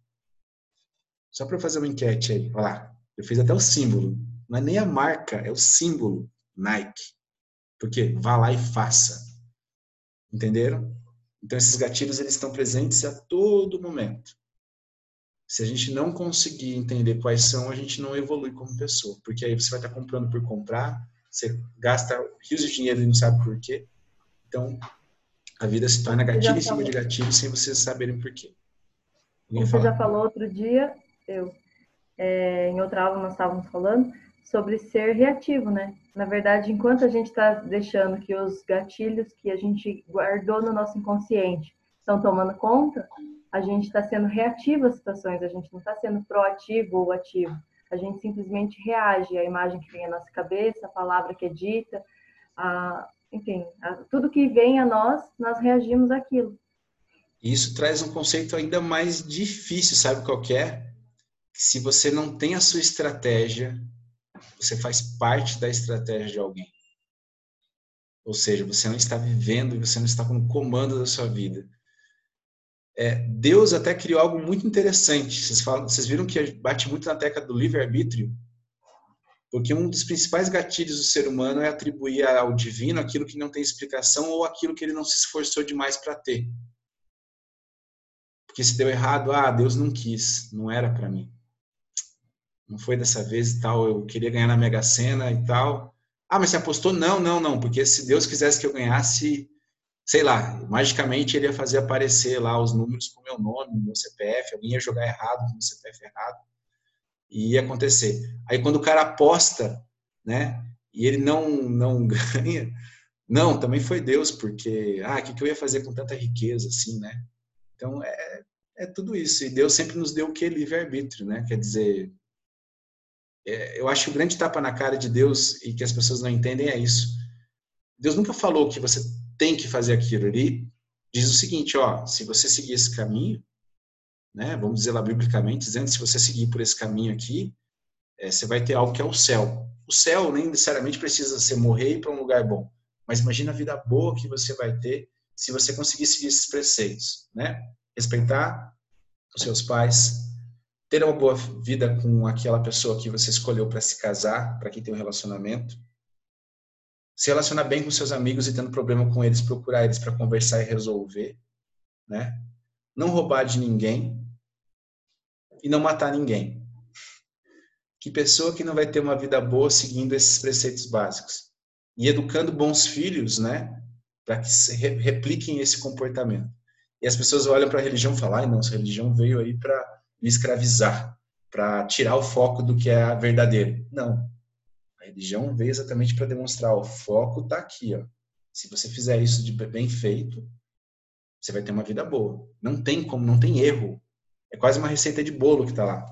A: Só para fazer uma enquete aí. Olha lá. Eu fiz até o símbolo. Não é nem a marca, é o símbolo Nike. Porque vá lá e faça. Entenderam? Então esses gatilhos eles estão presentes a todo momento. Se a gente não conseguir entender quais são, a gente não evolui como pessoa, porque aí você vai estar comprando por comprar, você gasta rios de dinheiro e não sabe por quê. Então, a vida se torna gatilho em cima de gatilho sem vocês saberem por quê.
C: Ninguém você fala. já falou outro dia, eu, é, em outra aula nós estávamos falando sobre ser reativo, né? Na verdade, enquanto a gente está deixando que os gatilhos que a gente guardou no nosso inconsciente estão tomando conta, a gente está sendo reativo às situações, a gente não está sendo proativo ou ativo. A gente simplesmente reage à imagem que vem à nossa cabeça, a palavra que é dita, a, enfim, a, tudo que vem a nós, nós reagimos àquilo.
A: Isso traz um conceito ainda mais difícil, sabe qual é? Se você não tem a sua estratégia, você faz parte da estratégia de alguém. Ou seja, você não está vivendo, você não está com comando da sua vida. É, Deus até criou algo muito interessante. Vocês, falam, vocês viram que bate muito na tecla do livre-arbítrio? Porque um dos principais gatilhos do ser humano é atribuir ao divino aquilo que não tem explicação ou aquilo que ele não se esforçou demais para ter. Porque se deu errado, ah, Deus não quis, não era para mim. Não foi dessa vez e tal, eu queria ganhar na Mega Sena e tal. Ah, mas você apostou? Não, não, não, porque se Deus quisesse que eu ganhasse, sei lá, magicamente ele ia fazer aparecer lá os números com meu nome, meu CPF, alguém ia jogar errado com meu CPF errado, e ia acontecer. Aí quando o cara aposta, né, e ele não, não <laughs> ganha, não, também foi Deus, porque, ah, o que, que eu ia fazer com tanta riqueza, assim, né? Então, é, é tudo isso. E Deus sempre nos deu o que? Livre-arbítrio, né? Quer dizer, é, eu acho que o grande tapa na cara de Deus e que as pessoas não entendem é isso. Deus nunca falou que você tem que fazer aquilo. Ele diz o seguinte, ó, se você seguir esse caminho, né, vamos dizer lá biblicamente, dizendo se você seguir por esse caminho aqui, é, você vai ter algo que é o céu. O céu nem necessariamente precisa ser morrer para um lugar bom, mas imagina a vida boa que você vai ter se você conseguir seguir esses preceitos, né? Respeitar os seus pais, ter uma boa vida com aquela pessoa que você escolheu para se casar, para quem tem um relacionamento, se relacionar bem com seus amigos e tendo problema com eles, procurar eles para conversar e resolver, né? Não roubar de ninguém e não matar ninguém. Que pessoa que não vai ter uma vida boa seguindo esses preceitos básicos e educando bons filhos, né? Para que repliquem esse comportamento. E as pessoas olham para a religião e falam: "Ai, nossa, a religião veio aí para me escravizar, para tirar o foco do que é verdadeiro". Não. A religião veio exatamente para demonstrar, o foco está aqui, ó. Se você fizer isso de bem feito, você vai ter uma vida boa. Não tem como, não tem erro. É quase uma receita de bolo que está lá.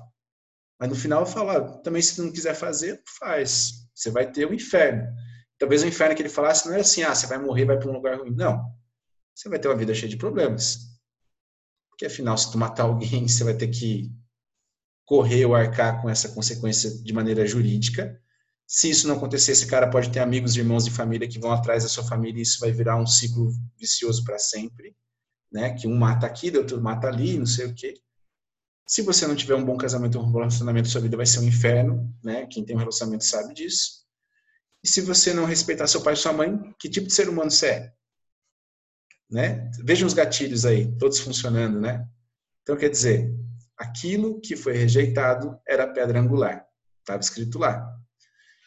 A: Mas no final eu falo, também se tu não quiser fazer, faz. Você vai ter o inferno. Talvez o inferno que ele falasse não é assim, ah, você vai morrer, vai para um lugar ruim. Não. Você vai ter uma vida cheia de problemas. Porque afinal, se tu matar alguém, <laughs> você vai ter que correr ou arcar com essa consequência de maneira jurídica. Se isso não acontecer, esse cara pode ter amigos, irmãos e família que vão atrás da sua família e isso vai virar um ciclo vicioso para sempre, né? Que um mata aqui, o outro mata ali, não sei o quê. Se você não tiver um bom casamento, um bom relacionamento, sua vida vai ser um inferno, né? Quem tem um relacionamento sabe disso. E se você não respeitar seu pai e sua mãe, que tipo de ser humano você é? Né? Vejam os gatilhos aí, todos funcionando, né? Então, quer dizer, aquilo que foi rejeitado era a pedra angular. Estava escrito lá.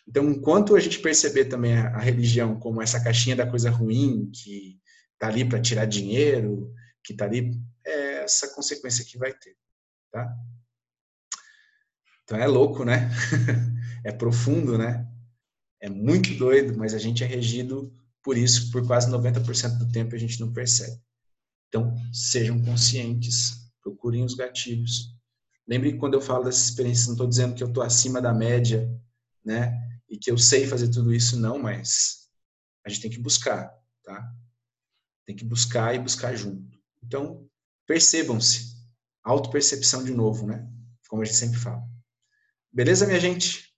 A: Então, enquanto a gente perceber também a, religião como essa caixinha da coisa ruim, que está ali para tirar dinheiro, que está ali, é essa consequência que vai ter. Tá? Então é louco, né? <laughs> é profundo, né? É muito doido, mas a gente é regido por isso por quase 90% do tempo a gente não percebe. Então, sejam conscientes, procurem os gatilhos. Lembre que quando eu falo dessa experiência, não estou dizendo que eu estou acima da média, né? E que eu sei fazer tudo isso, não, mas a gente tem que buscar, tá? Tem que buscar e buscar junto. Então, percebam-se. Autopercepção de novo, né? Como a gente sempre fala. Beleza, minha gente?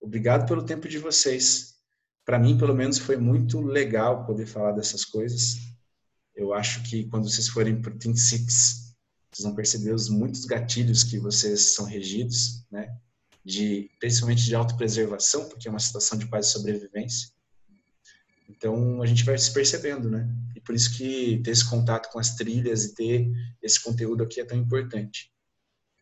A: Obrigado pelo tempo de vocês. para mim, pelo menos, foi muito legal poder falar dessas coisas. Eu acho que quando vocês forem para o Think Six, vocês vão perceber os muitos gatilhos que vocês são regidos, né? De, principalmente de autopreservação, porque é uma situação de quase sobrevivência. Então, a gente vai se percebendo, né? E por isso que ter esse contato com as trilhas e ter esse conteúdo aqui é tão importante.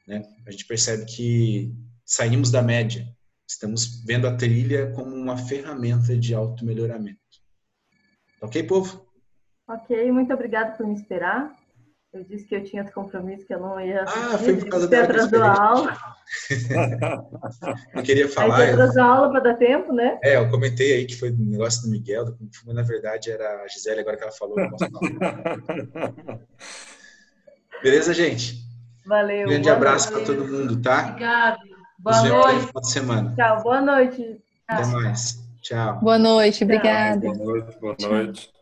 A: Né? A gente percebe que saímos da média, estamos vendo a trilha como uma ferramenta de auto-melhoramento. Ok, povo?
C: Ok, muito obrigada por me esperar. Eu disse que eu tinha compromisso, que eu não ia.
A: Ah, foi por causa da
C: atrasou a aula.
A: não queria falar.
C: Aí atrasou a aula para dar tempo, né?
A: É, eu comentei aí que foi o negócio do Miguel, do Kung Fu, mas na verdade era a Gisele, agora que ela falou. <laughs> Beleza, gente?
C: Valeu.
A: Um grande abraço para todo mundo, tá?
C: Obrigado. Boa Nos noite.
A: Final de semana.
C: Tchau, boa noite.
A: Até mais. Tchau.
B: Boa noite, obrigada.
D: Boa noite, boa noite.